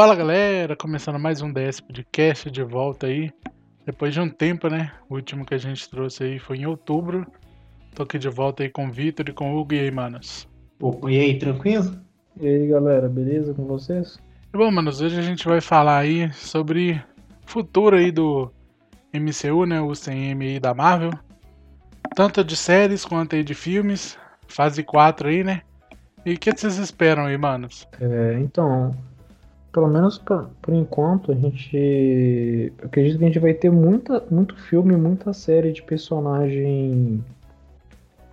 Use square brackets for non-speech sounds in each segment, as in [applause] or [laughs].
Fala galera, começando mais um DS Podcast de volta aí. Depois de um tempo, né? O último que a gente trouxe aí foi em outubro. Tô aqui de volta aí com o Vitor e com o Hugo e aí, manos. Opa, e aí, tranquilo? E aí galera, beleza com vocês? E bom, manos, hoje a gente vai falar aí sobre o futuro aí do MCU, né? O CM aí da Marvel. Tanto de séries quanto aí de filmes. Fase 4 aí, né? E o que vocês esperam aí, manos? É, então, pelo menos por, por enquanto, a gente. Eu acredito que a gente vai ter muita, muito filme, muita série de personagem.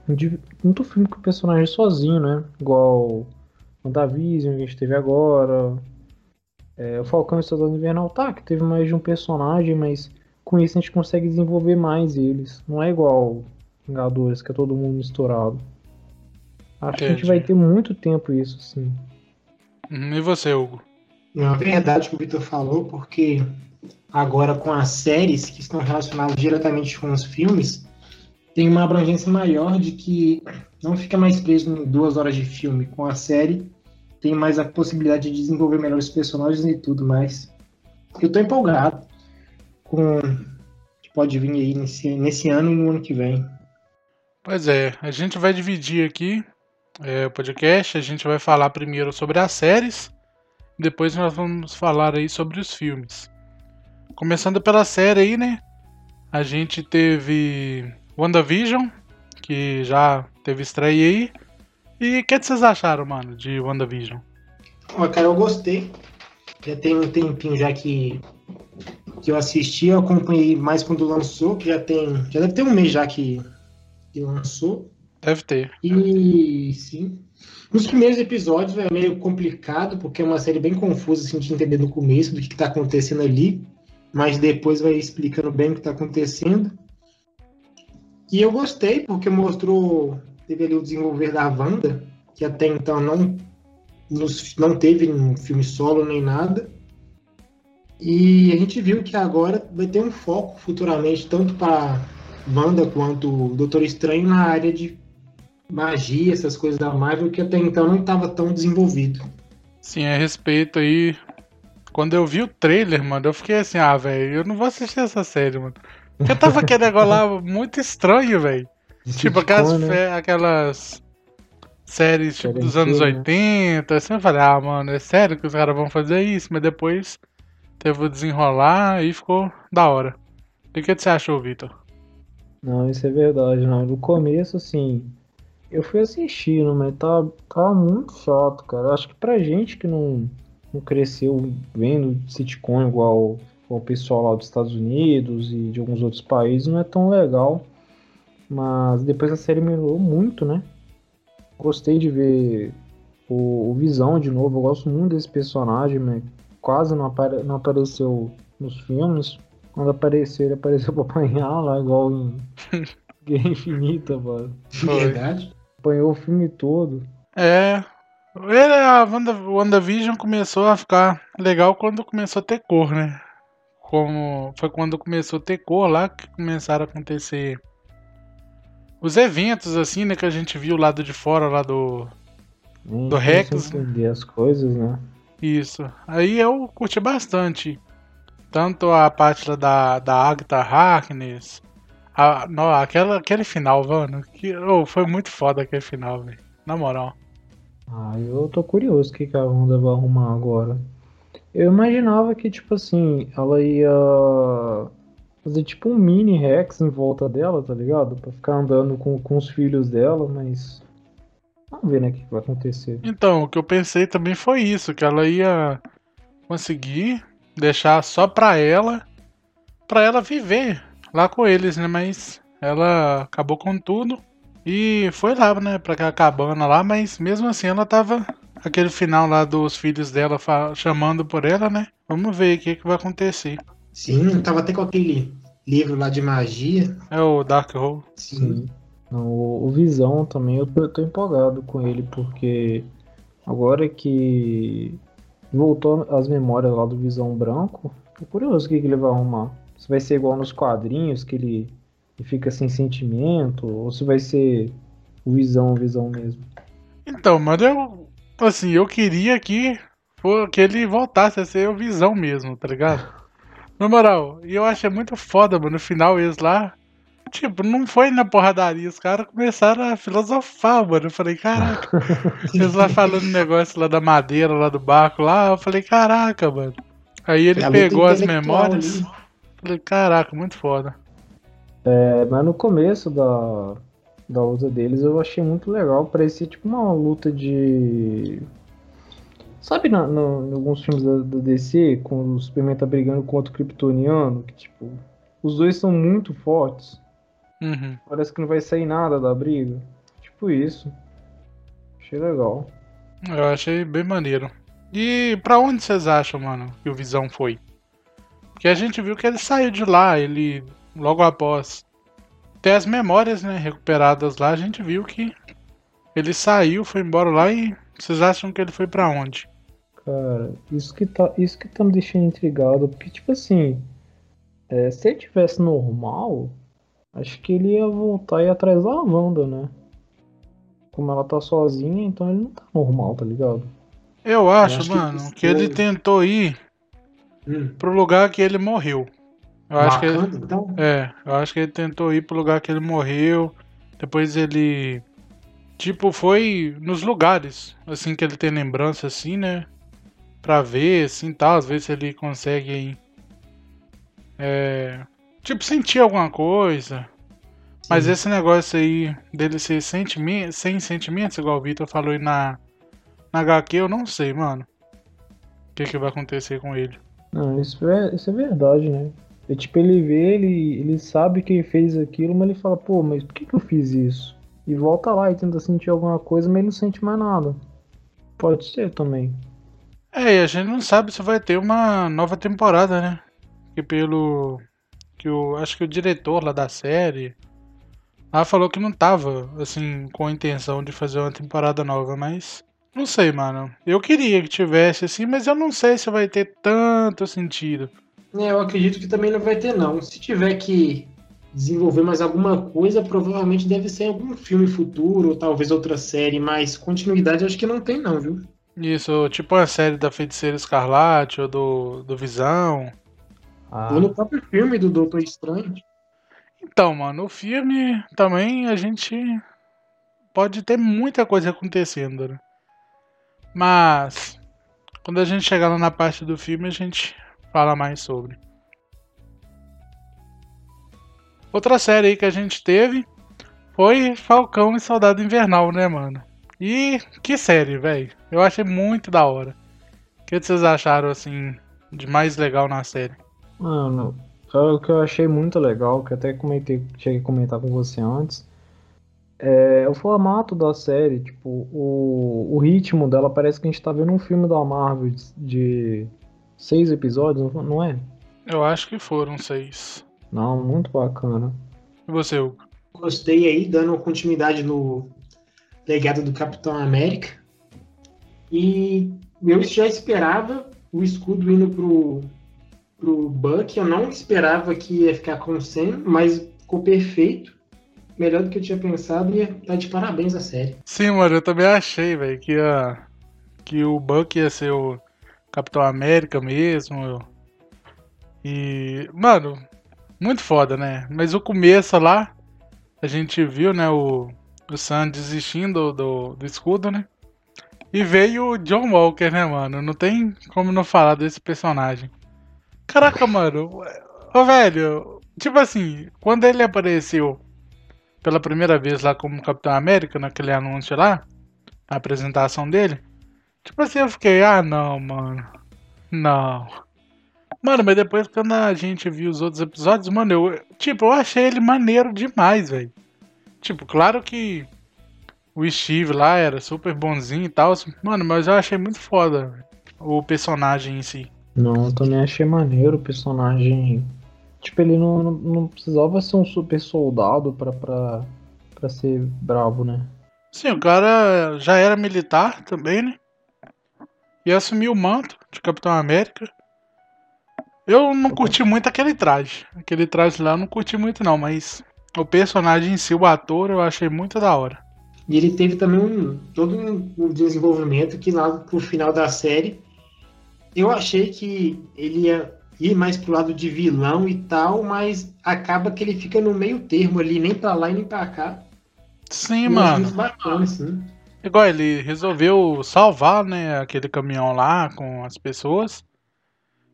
De, muito filme com personagem sozinho, né? Igual WandaVision que a gente teve agora. É, o Falcão e o Soldado Invernal, tá, que teve mais de um personagem, mas com isso a gente consegue desenvolver mais eles. Não é igual Vingadores, que é todo mundo misturado. Acho que a gente vai ter muito tempo isso, sim. Uhum, e você, Hugo? Não, é verdade o que o Vitor falou, porque agora com as séries que estão relacionadas diretamente com os filmes, tem uma abrangência maior de que não fica mais preso em duas horas de filme. Com a série, tem mais a possibilidade de desenvolver melhores personagens e tudo mais. Eu tô empolgado com que pode vir aí nesse, nesse ano e no ano que vem. Pois é, a gente vai dividir aqui é, o podcast. A gente vai falar primeiro sobre as séries, depois nós vamos falar aí sobre os filmes. Começando pela série aí, né? A gente teve WandaVision, que já teve estreia aí. E o que, vocês acharam, mano, de WandaVision? Ó, cara, eu gostei. Já tem um tempinho já que, que eu assisti, eu acompanhei mais quando lançou, que já tem. Já deve ter um mês já que, que lançou. Deve ter. E sim. Nos primeiros episódios é meio complicado, porque é uma série bem confusa assim, de entender no começo do que está acontecendo ali, mas depois vai explicando bem o que está acontecendo. E eu gostei, porque mostrou, teve ali o desenvolver da Wanda, que até então não, nos, não teve um filme solo nem nada. E a gente viu que agora vai ter um foco futuramente, tanto para Wanda quanto o Doutor Estranho, na área de magia, essas coisas da Marvel, que até então não estava tão desenvolvido. Sim, a respeito aí. Quando eu vi o trailer, mano, eu fiquei assim, ah, velho, eu não vou assistir essa série, mano. Porque tava aquele negócio lá [laughs] muito estranho, velho. Tipo aquelas, né? aquelas séries tipo, dos anos 80. Assim, eu falei, ah, mano, é sério que os caras vão fazer isso? Mas depois teve o desenrolar e ficou da hora. O que, que você achou, Vitor? Não, isso é verdade, não. No começo, assim, eu fui assistindo, mas tava, tava muito chato, cara. Acho que pra gente que não, não cresceu vendo sitcom igual o pessoal lá dos Estados Unidos e de alguns outros países, não é tão legal. Mas depois a série melhorou muito, né? Gostei de ver o, o Visão de novo. Eu gosto muito desse personagem, mas quase não, apare, não apareceu nos filmes. Quando apareceu, ele apareceu [laughs] pra apanhar lá, igual em [laughs] Guerra Infinita, mano. Verdade acompanhou o filme todo. É. A Wanda, WandaVision começou a ficar legal quando começou a ter cor, né? Como foi quando começou a ter cor lá que começaram a acontecer os eventos assim, né, que a gente viu lado de fora lá do do Rex. entender as coisas, né? Isso. Aí eu curti bastante. Tanto a parte da, da Agatha Harkness, ah, não, aquela, aquele final, mano. Que, oh, foi muito foda aquele final, velho. Na moral. Ah, eu tô curioso o que, que a Wanda vai arrumar agora. Eu imaginava que, tipo assim, ela ia fazer tipo um mini Rex em volta dela, tá ligado? Pra ficar andando com, com os filhos dela, mas. Vamos ver, né, o que, que vai acontecer. Então, o que eu pensei também foi isso, que ela ia conseguir deixar só pra ela, pra ela viver lá com eles, né? Mas ela acabou com tudo e foi lá, né, pra aquela cabana lá, mas mesmo assim ela tava. Aquele final lá dos filhos dela chamando por ela, né? Vamos ver o que, que vai acontecer. Sim, tava até com aquele livro lá de magia. É o Dark Hole. Sim. Sim. O, o Visão também, eu tô, eu tô empolgado com ele, porque agora que voltou as memórias lá do Visão Branco, tô curioso o que, que ele vai arrumar. Se vai ser igual nos quadrinhos, que ele, ele fica sem sentimento, ou se vai ser o visão, visão mesmo. Então, mas eu, assim, eu queria que que ele voltasse a ser o Visão mesmo, tá ligado? [laughs] Na moral, e eu achei muito foda, mano, no final eles lá, tipo, não foi na porradaria, os caras começaram a filosofar, mano, eu falei, caraca, [laughs] eles lá falando negócio lá da madeira, lá do barco, lá, eu falei, caraca, mano. Aí ele É pegou as memórias, ali. Falei, caraca, muito foda. É, mas no começo da, da luta deles eu achei muito legal. Parecia tipo uma luta de. Sabe na, no- em alguns filmes da, da DC, quando o Superman tá brigando contra o Kryptoniano, que tipo, os dois são muito fortes. Uhum. Parece que não vai sair nada da briga. Tipo isso. Achei legal. Eu achei bem maneiro. E pra onde vocês acham, mano, que o Visão foi? Porque a gente viu que ele saiu de lá, ele logo após ter as memórias, né, recuperadas lá, a gente viu que ele saiu, foi embora lá e vocês acham que ele foi pra onde? Cara, isso que tá, isso que tá me deixando intrigado, porque tipo assim, é, se ele tivesse normal, acho que ele ia voltar e ir atrás da Wanda, né? Como ela tá sozinha, então ele não tá normal, tá ligado? Eu acho, acho que mano, isso que, ele tentou ir Hum. pro lugar que ele morreu. Eu acho que ele, então? É, eu acho que ele tentou ir pro lugar que ele morreu. Depois ele. Tipo, foi nos lugares, assim, que ele tem lembrança, assim, né? Pra ver, assim, tal. Às vezes ele consegue. É. Tipo, sentir alguma coisa. Mas Sim. esse negócio aí dele ser sentime sem sentimentos, igual o Vitor falou aí na, na HQ, eu não sei, mano. O que, que vai acontecer com ele. Não, isso é, isso é verdade, né? É tipo, ele vê, ele, ele sabe que fez aquilo, mas ele fala, pô, mas por que, que eu fiz isso? E volta lá e tenta sentir alguma coisa, mas ele não sente mais nada. Pode ser também. É, e a gente não sabe se vai ter uma nova temporada, né? Que pelo. Que o. Acho que o diretor lá da série. Lá falou que não tava, assim, com a intenção de fazer uma temporada nova, mas. Não sei, mano. Eu queria que tivesse, assim, mas eu não sei se vai ter tanto sentido. É, eu acredito que também não vai ter, não. Se tiver que desenvolver mais alguma coisa, provavelmente deve ser algum filme futuro, ou talvez outra série, mas continuidade acho que não tem, não, viu? Isso, tipo a série da Feiticeira Escarlate ou do, do Visão. Ah, Ou no próprio filme do Doutor Estranho. Então, mano, o filme também a gente pode ter muita coisa acontecendo, né? Mas quando a gente chegar lá na parte do filme, a gente fala mais sobre. Outra série aí que a gente teve foi Falcão e Soldado Invernal, né, mano? E que série, velho. Eu achei muito da hora. O que vocês acharam, assim, de mais legal na série? Mano, é o que eu achei muito legal, que até comentei, cheguei a comentar com você antes, é o formato da série, tipo, o, o ritmo dela parece que a gente tá vendo um filme da Marvel de, de seis episódios, não- é? Eu acho que foram seis. Não, muito bacana. E você, Hugo? Gostei aí, dando continuidade no legado do Capitão América. E eu já esperava o escudo indo pro, pro Buck. Eu não esperava que ia ficar com o Sam, mas ficou perfeito. Melhor do que eu tinha pensado e tá de parabéns a série. Sim, mano, eu também achei, velho, que, que o Buck ia ser o Capitão América mesmo. E, mano, muito foda, né? Mas o começo lá, a gente viu, né, o, o Sam desistindo do, do escudo, né? E veio o John Walker, né, mano? Não tem como não falar desse personagem. Caraca, mano. Ô, velho, tipo assim, quando ele apareceu pela primeira vez lá como Capitão América, naquele anúncio lá, a apresentação dele, tipo assim, eu fiquei, ah, não, mano. Não. Mano, mas depois quando a gente viu os outros episódios, mano, eu, tipo, eu achei ele maneiro demais, velho. Tipo, claro que o Steve lá era super bonzinho e tal, mano, mas eu achei muito foda o personagem em si. Não, eu também achei maneiro o personagem. Tipo, ele não, não, não precisava ser um super soldado pra, pra, pra ser bravo, né? Sim, o cara já era militar também, né? E assumiu o manto de Capitão América. Eu não curti muito aquele traje. Aquele traje lá eu não curti muito não, mas o personagem em si, o ator, eu achei muito da hora. E ele teve também um, todo um desenvolvimento que lá pro final da série Eu achei que ele ia ir mais pro lado de vilão e tal, mas acaba que ele fica no meio termo ali, nem pra lá e nem pra cá. Sim, Eu mano. achei isso bacana, assim. Igual ele resolveu salvar, né, aquele caminhão lá com as pessoas.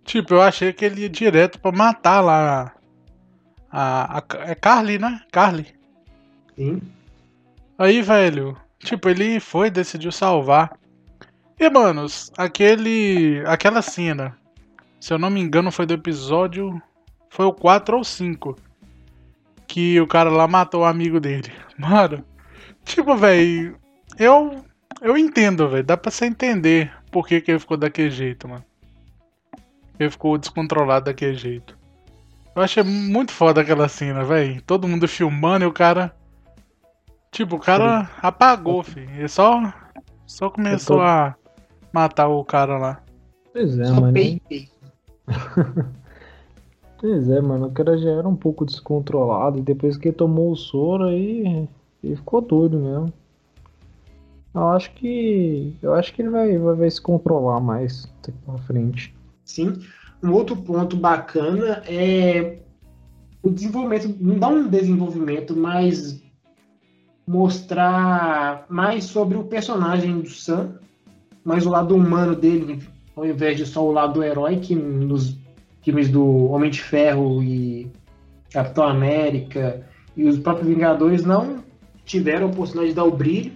Tipo, eu achei que ele ia direto pra matar lá a, a, é Carly, né? Carly. Sim. Aí, velho, tipo, ele foi, decidiu salvar. E, manos, aquele. aquela cena, se eu não me engano, foi do episódio. Foi o 4 ou 5. Que o cara lá matou o amigo dele. [laughs] Mano, tipo, velho, eu. Eu entendo, velho. Dá pra você entender por que, que ele ficou daquele jeito, mano. Ele ficou descontrolado daquele jeito. Eu achei muito foda aquela cena, velho. Todo mundo filmando e o cara. Tipo, o cara apagou, filho. Ele só. Só começou tô- a matar o cara lá. Pois é, Só mano. peitei. [laughs] Pois é, mano. O cara já era um pouco descontrolado. E depois que tomou o soro aí, ele ficou doido mesmo. Eu acho que. Eu acho que ele vai, vai, vai se controlar mais daqui pra frente. Sim. Um outro ponto bacana é o desenvolvimento, não um desenvolvimento, mas mostrar mais sobre o personagem do Sam, mais o lado humano dele, ao invés de só o lado herói que nos filmes do Homem de Ferro e Capitão América e os próprios Vingadores não tiveram a oportunidade de dar o brilho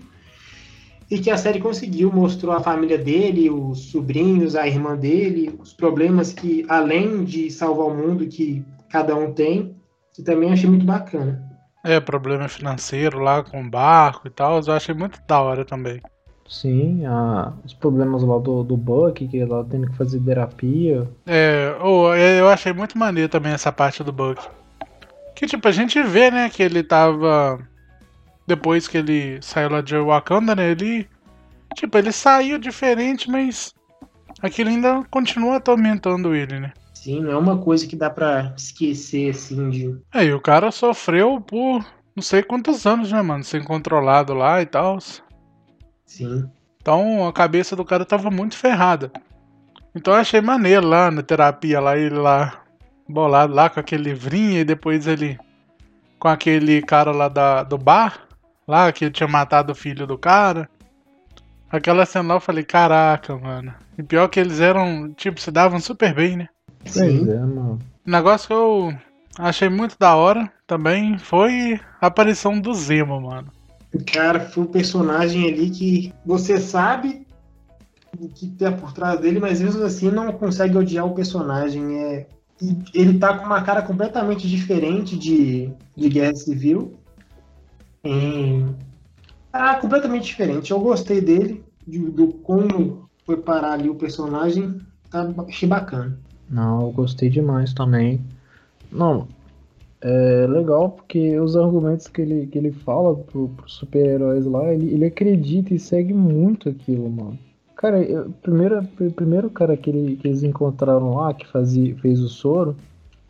e que a série conseguiu, mostrou a família dele, os sobrinhos, a irmã dele, os problemas que, além de salvar o mundo, que cada um tem, que também achei muito bacana. É, problema financeiro lá com o barco e tal. Eu achei muito da hora também. Sim, a, os problemas lá do, do Buck, que ele lá tendo que fazer terapia. É, oh, eu achei muito maneiro também essa parte do Buck. Que tipo, a gente vê, né, que ele tava. Depois que ele saiu lá de Wakanda, né? Ele. Tipo, ele saiu diferente, mas. Aquilo ainda continua atormentando ele, né? Sim, não é uma coisa que dá pra esquecer, assim, de... É, e o cara sofreu por não sei quantos anos, né, mano? Sem controlado lá e tal. Sim. Então a cabeça do cara tava muito ferrada. Então eu achei maneiro lá na terapia, lá ele lá bolado lá com aquele livrinho e depois ele com aquele cara lá da, do bar, lá que tinha matado o filho do cara. Aquela cena lá eu falei, caraca, mano. E pior que eles eram, tipo, se davam super bem, né? Sim. é, mano. O negócio que eu achei muito da hora também foi a aparição do Zemo, mano. Cara, foi um personagem ali que você sabe o que tem por trás dele, mas mesmo assim não consegue odiar o personagem. É... e ele tá com uma cara completamente diferente de, de Guerra Civil. Em- Ah, completamente diferente. Eu gostei dele, de- do como foi parar ali o personagem. Tá, achei bacana. Não, eu gostei demais também. Não, é legal porque os argumentos que ele, que ele fala pro, pros super-heróis lá, ele, ele acredita e segue muito aquilo, mano. Cara, eu, primeiro, o primeiro cara que, ele, que eles encontraram lá, que fazia, fez o soro,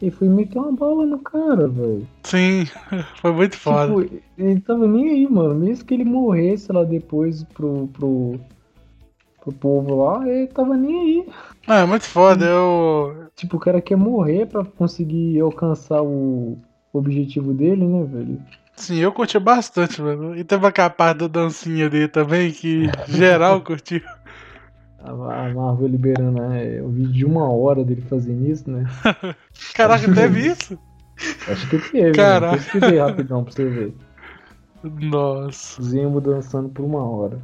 ele foi meter uma bala no cara, velho. Sim, [laughs] foi muito foda. Tipo, ele tava nem aí, mano. Mesmo que ele morresse lá depois pro, pro, pro povo lá, ele tava nem aí. É, muito foda. Eu, Tipo, o cara quer morrer pra conseguir alcançar o objetivo dele, né, velho? Sim, eu curti bastante, mano. E teve aquela parte da dancinha dele também, que geral curtiu. A Marvel liberando né, o vídeo de uma hora dele fazendo isso, né? [laughs] Caraca, teve isso? Acho que teve, Caraca. né? Pesquisei rapidão pra você ver. Nossa, Zemo dançando por uma hora.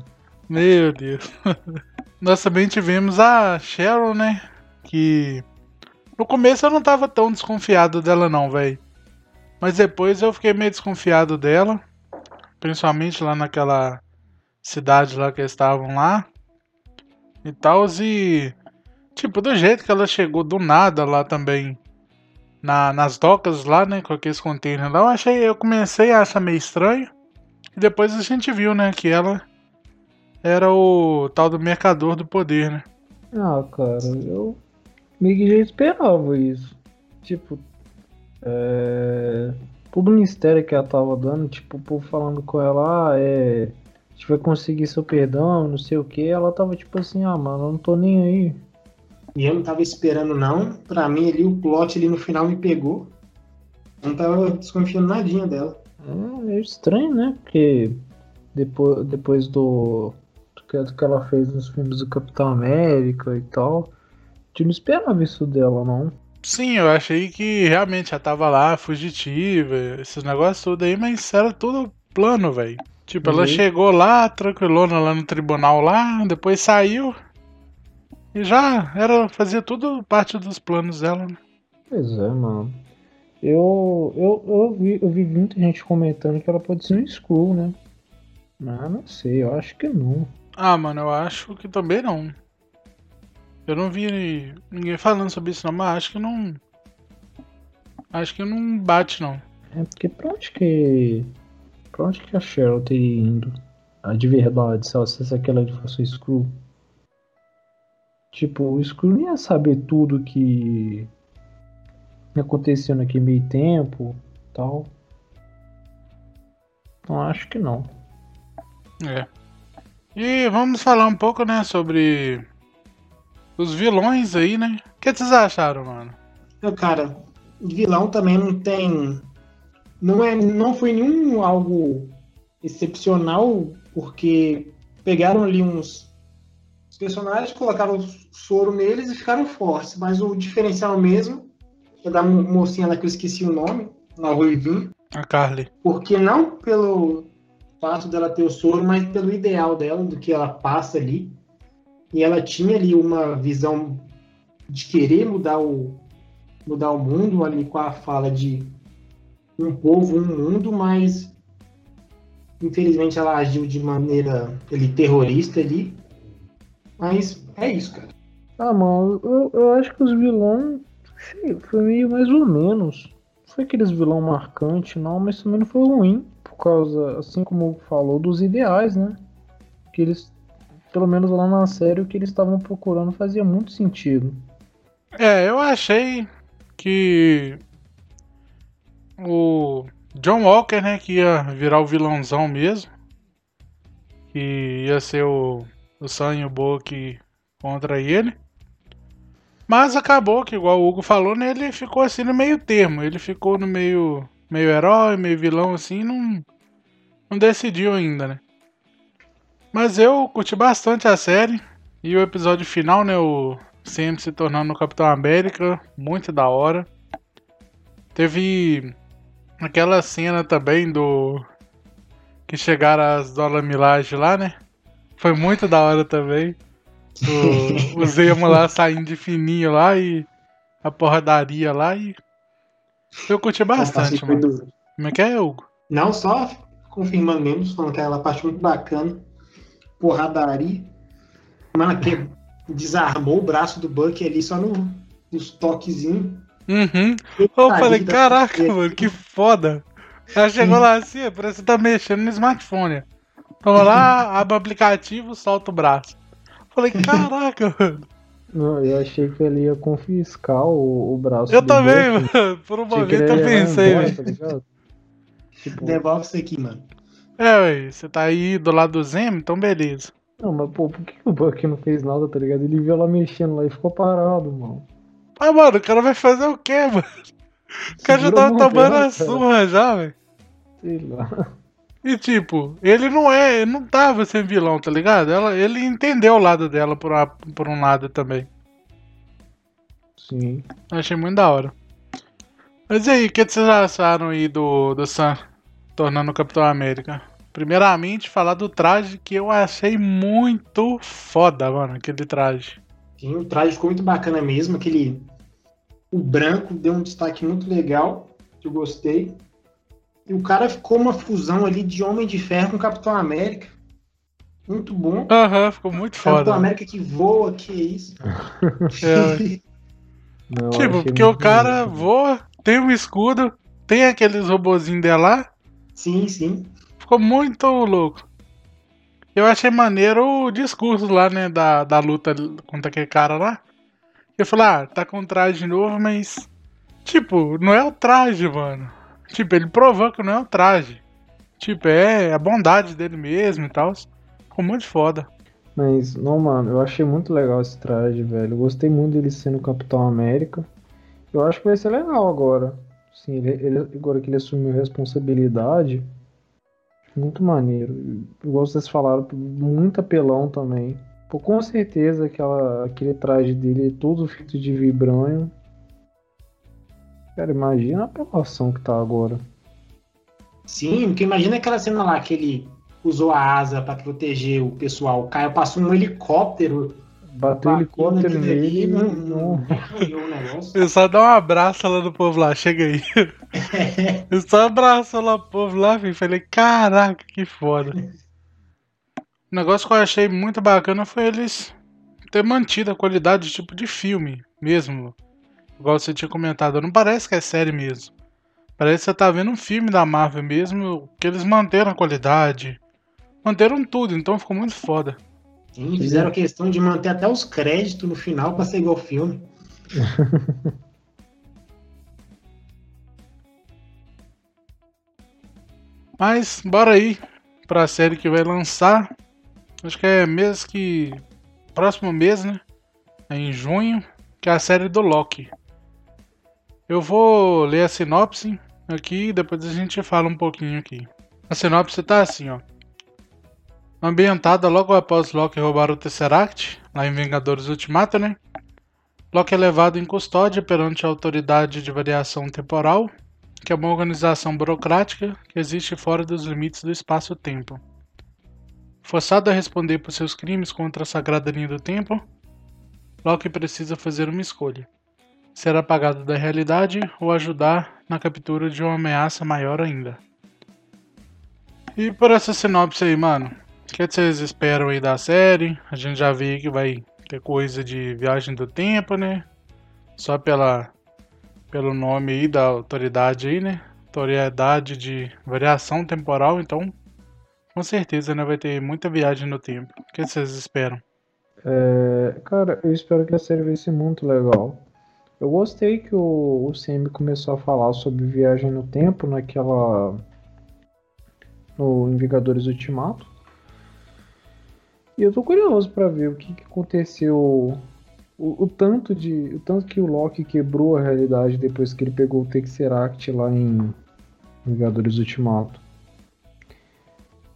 meu Deus. [laughs] Nós também tivemos a Cheryl, né? Que no começo eu não tava tão desconfiado dela, não, velho. Mas depois eu fiquei meio desconfiado dela. Principalmente lá naquela cidade lá que eles estavam lá. E tal. E. Tipo, do jeito que ela chegou do nada lá também. Na, nas docas lá, né? Com aqueles containers lá. Eu achei. Eu comecei a achar meio estranho. E depois a gente viu, né? Que ela era o tal do mercador do poder, né? Ah, cara, eu meio que já esperava isso. Tipo, é... Todo o mistério que ela tava dando, tipo, o povo falando com ela, ah, é. A gente vai conseguir seu perdão, não sei o que. Ela tava tipo assim, ah, mano, eu não tô nem aí. E eu não tava esperando, não. Pra mim, ali, o plot ali no final me pegou. Não tava desconfiando nadinha dela. É meio estranho, né? Porque depois, depois do, do que ela fez nos filmes do Capitão América e tal, gente não esperava isso dela, não. Sim, eu achei que realmente já tava lá, fugitiva, esses negócios tudo aí, mas era tudo plano, velho. Tipo, ela Uhum. chegou lá, tranquilona lá no tribunal lá, depois saiu. E já era, fazia tudo parte dos planos dela. né? Pois é, mano. Eu, eu, eu, vi, eu vi muita gente comentando que ela pode ser um Skrull, né? Mas não sei, eu acho que não. Ah, mano, eu acho que também não. Eu não vi ninguém falando sobre isso não, mas acho que não. Acho que não bate não. É porque pra onde que. Pra onde que a Cheryl teria indo? A de verdade, se ela se aquela fosse o Skrull. Tipo, o Skrull não ia saber tudo que aconteceu naquele meio tempo tal. Então acho que não. É. E vamos falar um pouco, né, sobre os vilões aí, né? O que vocês acharam, mano? Então, cara, vilão também não tem. Não, é, não foi nenhum algo excepcional, porque pegaram ali uns personagens, colocaram soro neles e ficaram fortes. Mas o diferencial mesmo é da mo- mocinha lá que eu esqueci o nome, na Ruivinha. A Carly. Porque não pelo fato dela ter o soro, mas pelo ideal dela, do que ela passa ali. E ela tinha ali uma visão de querer mudar o, mudar o mundo ali com a fala de um povo, um mundo, mas infelizmente ela agiu de maneira ali, terrorista ali. Mas é isso, cara. Ah, mano, eu, eu acho que os vilões foi meio mais ou menos. Não foi aqueles vilão marcante, não, mas também não foi ruim. Por causa, assim como falou, dos ideais, né? Que eles, pelo menos lá na série, o que eles estavam procurando fazia muito sentido. É, eu achei que o John Walker, né, que ia virar o vilãozão mesmo. Que ia ser o, o Sam e o contra ele. Mas acabou que, igual o Hugo falou, né, ele ficou assim no meio termo. Ele ficou no meio, meio herói, meio vilão, assim, não, não decidiu ainda, né. Mas eu curti bastante a série. E o episódio final, né, o Sam se tornando o Capitão América, muito da hora. Teve aquela cena também do que chegaram as Dona Milaje lá, né? Foi muito da hora também. O, [laughs] o Zemo lá saindo de fininho lá e a porradaria lá e eu curti bastante, Foi mano. Como é que é, Hugo? Não só confirmando mesmo, falando que aquela parte muito bacana. Porradaria. Mano, que desarmou o braço do Buck ali só no, nos toquezinhos. Uhum. Eu falei, da caraca, mano, que foda. Ela chegou lá assim, parece que tá mexendo no smartphone. Toma lá, [laughs] abre o aplicativo, solta o braço. Falei, caraca, [laughs] mano. Não, eu achei que ele ia confiscar o, o braço Eu do também, Bucky. mano. Por um Achei momento eu pensei, velho. tá? [laughs] Tipo, Devolve isso aqui, mano. É, você tá aí do lado do Zemo, então beleza. não, mas pô, por que o Bucky não fez nada, tá ligado? Ele viu ela mexendo lá e ficou parado, mano. Ah, mano, o cara vai fazer o quê, [laughs] mano? O cara já tava tomando a surra já, velho. Sei lá. E tipo, ele não é, ele não tava sendo vilão, tá ligado? Ela, ele entendeu o lado dela por, uma- por um lado também. Sim. Achei muito da hora. Mas e aí, o que vocês acharam aí do, do Sam tornando o Capitão América? Primeiramente, falar do traje que eu achei muito foda, mano, aquele traje. Sim, o traje ficou muito bacana mesmo. Aquele. O branco deu um destaque muito legal, que eu gostei. E o cara ficou uma fusão ali de Homem de Ferro com Capitão América. Muito bom. Aham, ficou muito Capitão foda. América que voa, que é isso? [laughs] É. Não, Tipo, porque o cara bonito. voa, tem um escudo, tem aqueles robozinhos dele lá, sim, sim. Ficou muito louco. Eu achei maneiro o discurso lá, né, da, da luta contra aquele cara lá. Eu falei, ah, tá com traje novo, mas. Tipo, não é o traje, mano. Tipo, ele provou que não é o traje. Tipo, é a bondade dele mesmo e tal. Ficou muito foda. Mas, não, mano, eu achei muito legal esse traje, velho. Eu gostei muito dele sendo Capitão América. Eu acho que vai ser legal agora. Sim, ele, ele, agora que ele assumiu responsabilidade. Muito maneiro. Igual vocês falaram, muito apelão também. Pô, com certeza aquela, aquele traje dele é todo feito de vibranho. Cara, imagina a apelação que tá agora. Sim, porque imagina aquela cena lá que ele usou a asa para proteger o pessoal. O Caio passou um helicóptero. Bateu um helicóptero nele. Não, não, não Eu só dá um abraço lá do povo lá, chega aí. [laughs] Eu só abraço lá o povo lá, filho. Falei, caraca, que foda. O negócio que eu achei muito bacana foi eles ter mantido a qualidade tipo de filme mesmo. Igual você tinha comentado. Não parece que é série mesmo. Parece que você tá vendo um filme da Marvel mesmo, que eles manteram a qualidade. Manteram tudo, então ficou muito foda. Sim, fizeram questão de manter até os créditos no final pra ser igual filme. [laughs] Mas, bora aí pra série que vai lançar. Acho que é mês que. Próximo mês, né? É em junho, que é a série do Loki. Eu vou ler a sinopse aqui e depois a gente fala um pouquinho aqui. A sinopse tá assim, ó. Ambientada logo após Loki roubar o Tesseract, lá em Vingadores Ultimato, né? Loki é levado em custódia perante a Autoridade de Variação Temporal, que é uma organização burocrática que existe fora dos limites do espaço-tempo. Forçado a responder por seus crimes contra a sagrada linha do tempo, Loki precisa fazer uma escolha: ser apagado da realidade ou ajudar na captura de uma ameaça maior ainda. E por essa sinopse aí, mano, o que vocês esperam aí da série? A gente já viu que vai ter coisa de viagem do tempo, né? Só pela pelo nome aí da autoridade aí, né? Autoridade de variação temporal, então com certeza né, vai ter muita viagem no tempo. O que vocês esperam? É, cara, eu espero que a série vai ser muito legal. Eu gostei que o, o Semi começou a falar sobre viagem no tempo naquela. no Vingadores Ultimato. E eu tô curioso para ver o que, que aconteceu. O, o, tanto de. O tanto que o Loki quebrou a realidade depois que ele pegou o Tesseract lá em Vingadores Ultimato.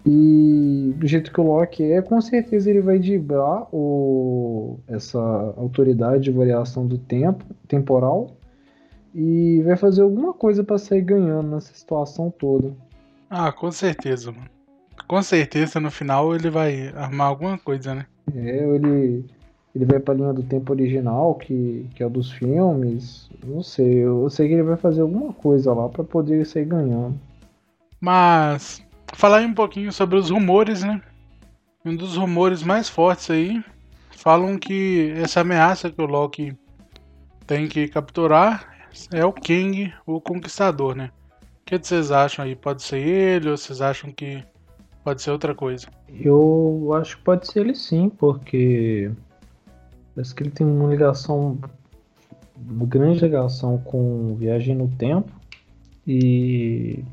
E do jeito que o Loki é, com certeza ele vai driblar o, essa autoridade de variação do tempo temporal e vai fazer alguma coisa para sair ganhando nessa situação toda. Ah, com certeza, mano com certeza no final ele vai armar alguma coisa, né? É, ele, ele vai pra linha do tempo original, que, que é o dos filmes. Não sei, eu sei que ele vai fazer alguma coisa lá para poder sair ganhando. Mas, falar aí um pouquinho sobre os rumores, né? Um dos rumores mais fortes aí falam que essa ameaça que o Loki tem que capturar é o King, o Conquistador, né? O que vocês acham aí? Pode ser ele ou vocês acham que Pode ser outra coisa. Eu acho que pode ser ele sim, porque parece que ele tem uma ligação, uma grande ligação com viagem no tempo e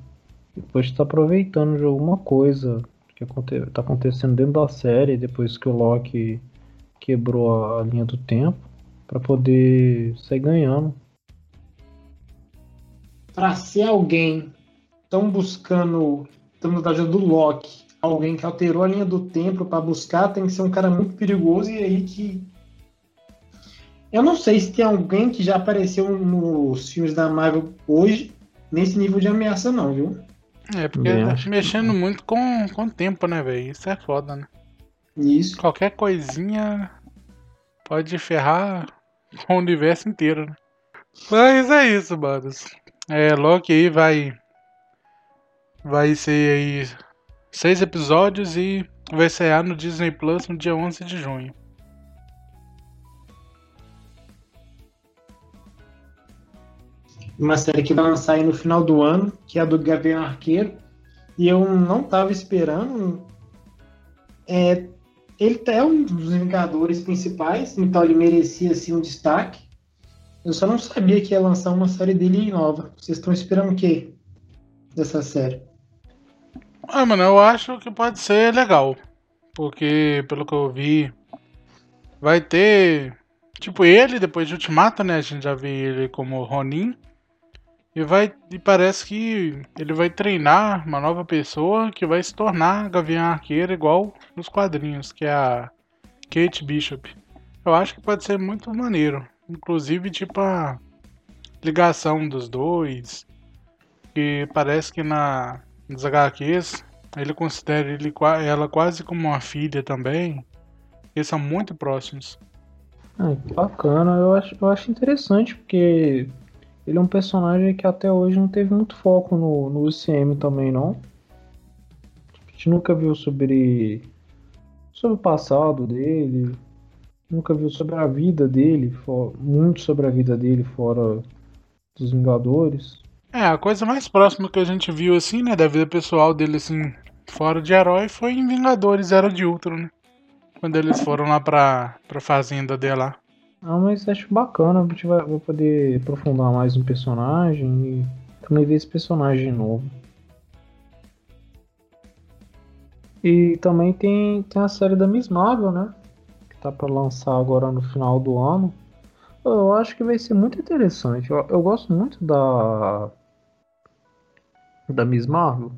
depois está aproveitando de alguma coisa que está acontecendo dentro da série depois que o Loki quebrou a linha do tempo para poder sair ganhando. Para ser alguém tão buscando, estamos da ajuda do Loki alguém que alterou a linha do tempo para buscar, tem que ser um cara muito perigoso e aí que. Eu não sei se tem alguém que já apareceu nos filmes da Marvel hoje nesse nível de ameaça, não, viu? É, porque tá mexendo muito com, com o tempo, né, velho? Isso é foda, né? Isso. Qualquer coisinha pode ferrar [laughs] o universo inteiro, né? Mas é isso, manos. É, Loki aí vai. Vai ser aí seis episódios e vai sair no Disney Plus no dia 11 de junho. Uma série que vai lançar aí no final do ano, que é a do Gavião Arqueiro. E eu não estava esperando. É, ele é um dos Vingadores principais, então ele merecia assim, um destaque. Eu só não sabia que ia lançar uma série dele nova. Vocês estão esperando o quê dessa série? Ah, mano, eu acho que pode ser legal. Porque, pelo que eu vi, vai ter. Tipo, ele, depois de Ultimato, né? A gente já vê ele como Ronin. E vai. E parece que ele vai treinar uma nova pessoa que vai se tornar Gavião Arqueiro igual nos quadrinhos, que é a Kate Bishop. Eu acho que pode ser muito maneiro. Inclusive, tipo, a ligação dos dois. Que parece que na, nos HQs ele considera ele, ela quase como uma filha também. Eles são muito próximos. Ah, bacana, eu acho, eu acho interessante porque ele é um personagem que até hoje não teve muito foco no, no UCM também, não. A gente nunca viu sobre, sobre o passado dele, nunca viu sobre a vida dele, for, muito sobre a vida dele fora dos Vingadores. É, a coisa mais próxima que a gente viu, assim, né, da vida pessoal dele, assim, fora de herói, foi em Vingadores Era de Ultron, né? Quando eles foram lá pra, pra fazenda dele lá. Ah, mas acho bacana, a gente vai, poder aprofundar mais um personagem e também ver esse personagem novo. E também tem, tem a série da Miss Marvel, né? Que tá pra lançar agora no final do ano. Eu acho que vai ser muito interessante. Eu, eu gosto muito da. Da Miss Marvel.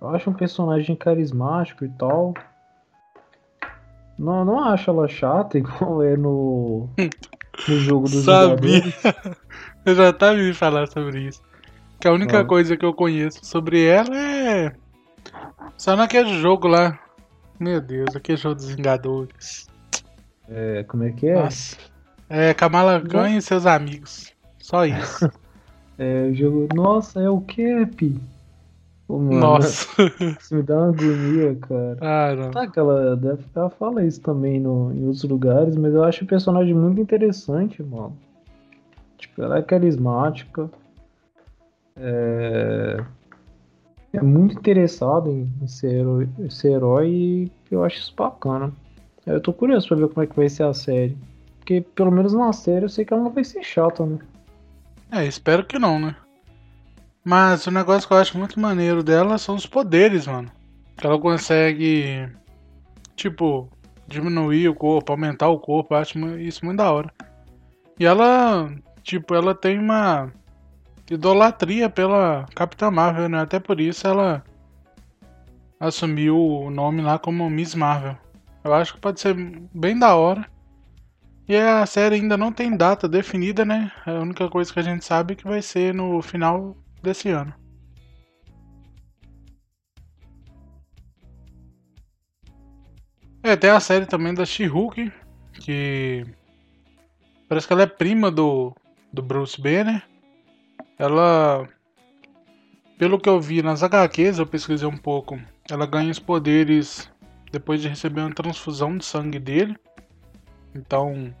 Eu acho um personagem carismático e tal. Não, não acho ela chata igual é no, no jogo dos Sabia. Eu já tava me falar sobre isso. Que a única ah. coisa que eu conheço sobre ela é. Só naquele jogo lá. Meu Deus, aquele jogo dos Vingadores. É, como é que é? Nossa. É Kamala Khan e seus amigos. Só isso. [laughs] é, o jogo. Nossa, é o Cap. Pô, mano, Nossa. [laughs] Isso me dá uma agonia, cara. Ah, não. Tá, que ela, ela fala isso também no, em outros lugares, mas eu acho o personagem muito interessante, mano. Tipo, ela é carismática. É, é muito interessada em, em ser, herói, ser herói e eu acho isso bacana. Eu tô curioso pra ver como é que vai ser a série. Porque pelo menos na série eu sei que ela não vai ser chata, né? É, espero que não, né? Mas o negócio que eu acho muito maneiro dela são os poderes, mano. Que ela consegue, tipo, diminuir o corpo, aumentar o corpo. Eu acho isso muito da hora. E ela, tipo, ela tem uma idolatria pela Capitã Marvel, né? Até por isso ela assumiu o nome lá como Miss Marvel. Eu acho que pode ser bem da hora. E a série ainda não tem data definida, né? A única coisa que a gente sabe é que vai ser no final desse ano. É, tem a série também da She-Hulk, que parece que ela é prima do, do Bruce Banner. Ela, pelo que eu vi nas HQs, eu pesquisei um pouco, ela ganha os poderes depois de receber uma transfusão de sangue dele. Então,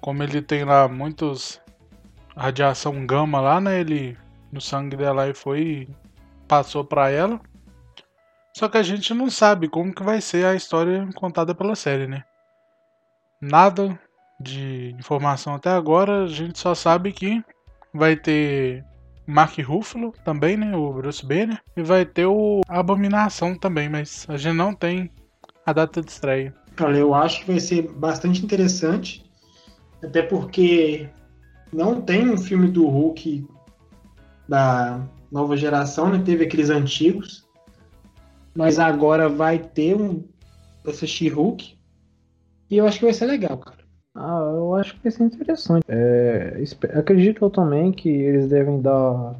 como ele tem lá muitos radiação gama lá, né, ele no sangue dela e foi passou para ela. Só que a gente não sabe como que vai ser a história contada pela série, né? Nada de informação até agora, a gente só sabe que vai ter Mark Ruffalo também, né, o Bruce Banner, e vai ter o Abominação também, mas a gente não tem a data de estreia. Olha, eu acho que vai ser bastante interessante, até porque não tem um filme do Hulk da nova geração, né? Teve aqueles antigos. Mas agora vai ter um essa She-Hulk. E eu acho que vai ser legal, cara. Ah, eu acho que vai ser interessante. É, acredito eu também que eles devem dar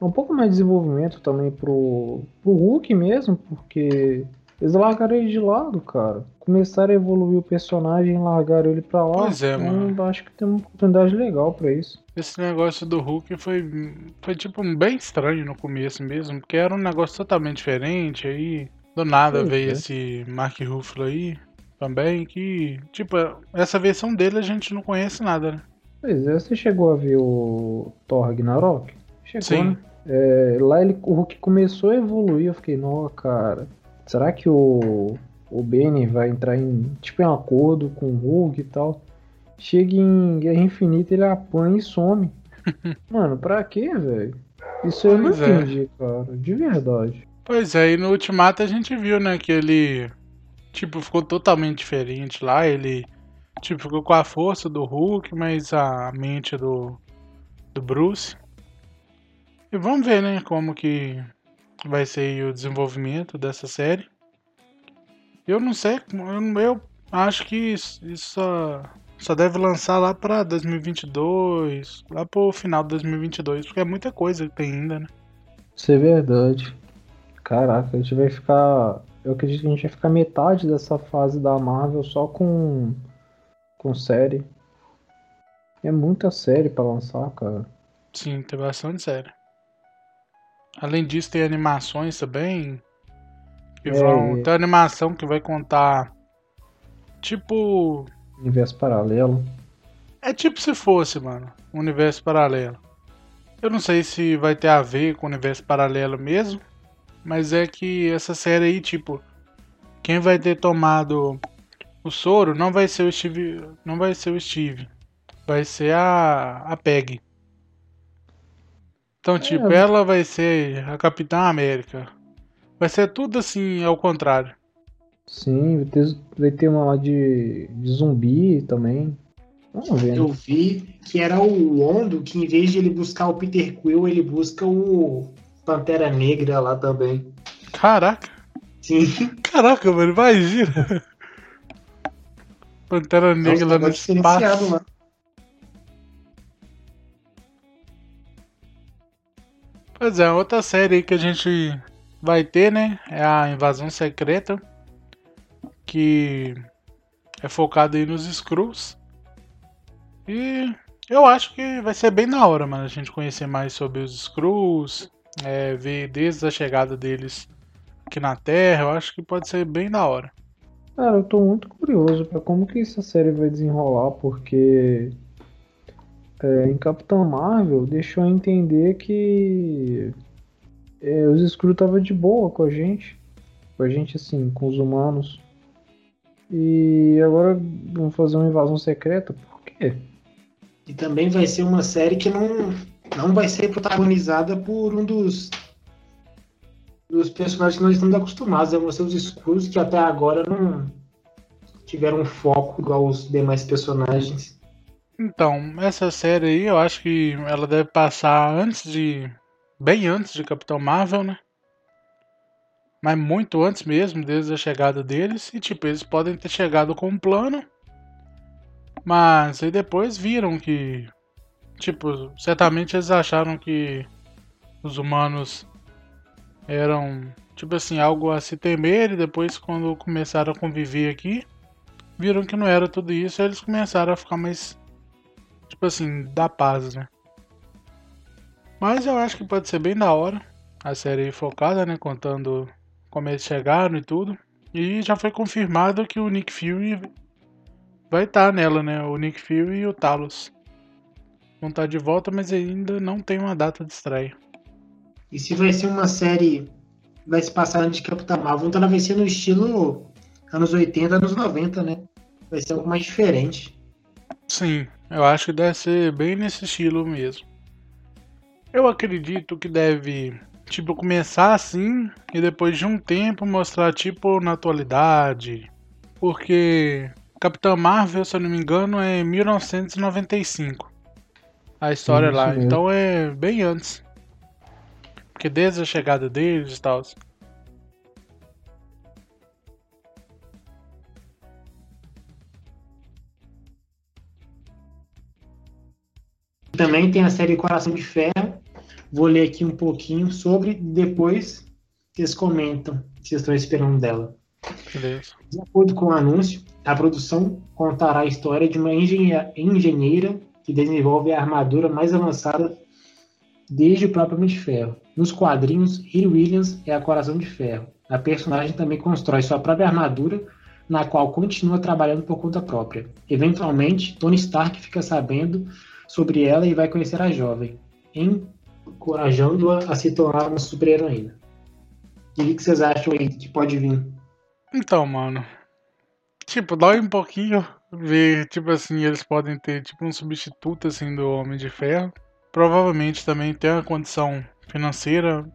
um pouco mais de desenvolvimento também pro, pro Hulk mesmo, porque eles largaram ele de lado, cara. Começaram a evoluir o personagem largaram ele pra lá. Pois é, então, mano. Acho que tem uma oportunidade legal pra isso. Esse negócio do Hulk foi, foi tipo bem estranho no começo mesmo, porque era um negócio totalmente diferente, aí do nada pois veio é. esse Mark Ruffalo aí também, que, tipo, essa versão dele a gente não conhece nada, né? Pois é, você chegou a ver o Thor Ragnarok? Chegou, Sim. Né? É, lá ele, o Hulk começou a evoluir, eu fiquei, não, cara, será que o, o Benny vai entrar em, tipo, em acordo com o Hulk e tal? Chega em Guerra Infinita, ele apanha e some. [laughs] Mano, pra quê, velho? Isso eu pois não é. entendi, cara. De verdade. Pois é, e no Ultimato a gente viu, né, que ele tipo, ficou totalmente diferente lá. Ele, tipo, ficou com a força do Hulk, mas a mente do, do Bruce. E vamos ver, né, como que vai ser o desenvolvimento dessa série. Eu não sei, eu, eu acho que isso, isso só, só deve lançar lá pra 2022, lá pro final de 2022, porque é muita coisa que tem ainda, né? Isso é verdade. Caraca, a gente vai ficar. Eu acredito que a gente vai ficar metade dessa fase da Marvel só com. com série. É muita série para lançar, cara. Sim, tem bastante série. Além disso, tem animações também. Que É. vão. Tem animação que vai contar. Tipo. Universo paralelo. É tipo se fosse, mano, universo paralelo. Eu não sei se vai ter a ver com o universo paralelo mesmo, mas é que essa série aí, tipo, quem vai ter tomado o soro não vai ser o Steve, não vai ser o Steve, vai ser a a Peg. Então, tipo, É. ela vai ser a Capitã América. Vai ser tudo assim ao contrário. Sim, vai ter, vai ter uma lá de, de zumbi também. Vamos ver. Eu Né? vi que era o Ondo que, em vez de ele buscar o Peter Quill, ele busca o Pantera Negra lá também. Caraca. Sim. Caraca, mano, imagina. [laughs] Pantera Negra lá no Nossa, espaço. lá. Pois é, outra série que a gente vai ter, né? É a Invasão Secreta. Que é focada aí nos Skrulls. E eu acho que vai ser bem na hora, mano, a gente conhecer mais sobre os Skrulls. É, ver desde a chegada deles aqui na Terra. Eu acho que pode ser bem da hora. Cara, eu tô muito curioso pra como que essa série vai desenrolar, porque é, em Capitão Marvel deixou entender que é, os Skrull tava de boa com a gente, com a gente assim, com os humanos. E agora vão fazer uma invasão secreta, por quê? E também vai ser uma série que não, não vai ser protagonizada por um dos, dos personagens que nós estamos acostumados. Vão ser os Skrulls que até agora não tiveram foco igual os demais personagens. Então, essa série aí, eu acho que ela deve passar antes de. Bem antes de Capitão Marvel, né? Mas muito antes mesmo, desde a chegada deles. E, tipo, eles podem ter chegado com um plano. Mas aí depois viram que. Tipo, certamente eles acharam que os humanos eram, tipo assim, algo a se temer. E depois, quando começaram a conviver aqui, viram que não era tudo isso. Eles começaram a ficar mais tipo assim, da paz, né? Mas eu acho que pode ser bem da hora a série focada, né? Contando como eles chegaram e tudo. E já foi confirmado que o Nick Fury vai estar nela, né? O Nick Fury e o Talos. Vão estar de volta, mas ainda não tem uma data de estreia. E se vai ser uma série vai se passar antes de Capitão Marvel, então ela vai ser no estilo anos 80, anos 90, né? Vai ser algo mais diferente. Sim, eu acho que deve ser bem nesse estilo mesmo. Eu acredito que deve, tipo, começar assim e depois de um tempo mostrar, tipo, na atualidade. Porque Capitã Marvel, se eu não me engano, é 1995. A história Isso lá. mesmo. Então é bem antes. Porque desde a chegada deles e tal. Também tem a série Coração de Ferro. Vou ler aqui um pouquinho sobre, depois vocês comentam se estão esperando dela. Beleza. De acordo com o anúncio, a produção contará a história de uma engenhe- engenheira que desenvolve a armadura mais avançada desde o próprio Homem de Ferro. Nos quadrinhos, Riri Williams é a Coração de Ferro. A personagem também constrói sua própria armadura, na qual continua trabalhando por conta própria. Eventualmente, Tony Stark fica sabendo sobre ela e vai conhecer a jovem, encorajando-a a se tornar uma super-heroína. O que vocês acham aí que pode vir? Então, mano. Tipo, dói um pouquinho ver, tipo assim, eles podem ter tipo um substituto assim do Homem de Ferro. Provavelmente também tem uma condição financeira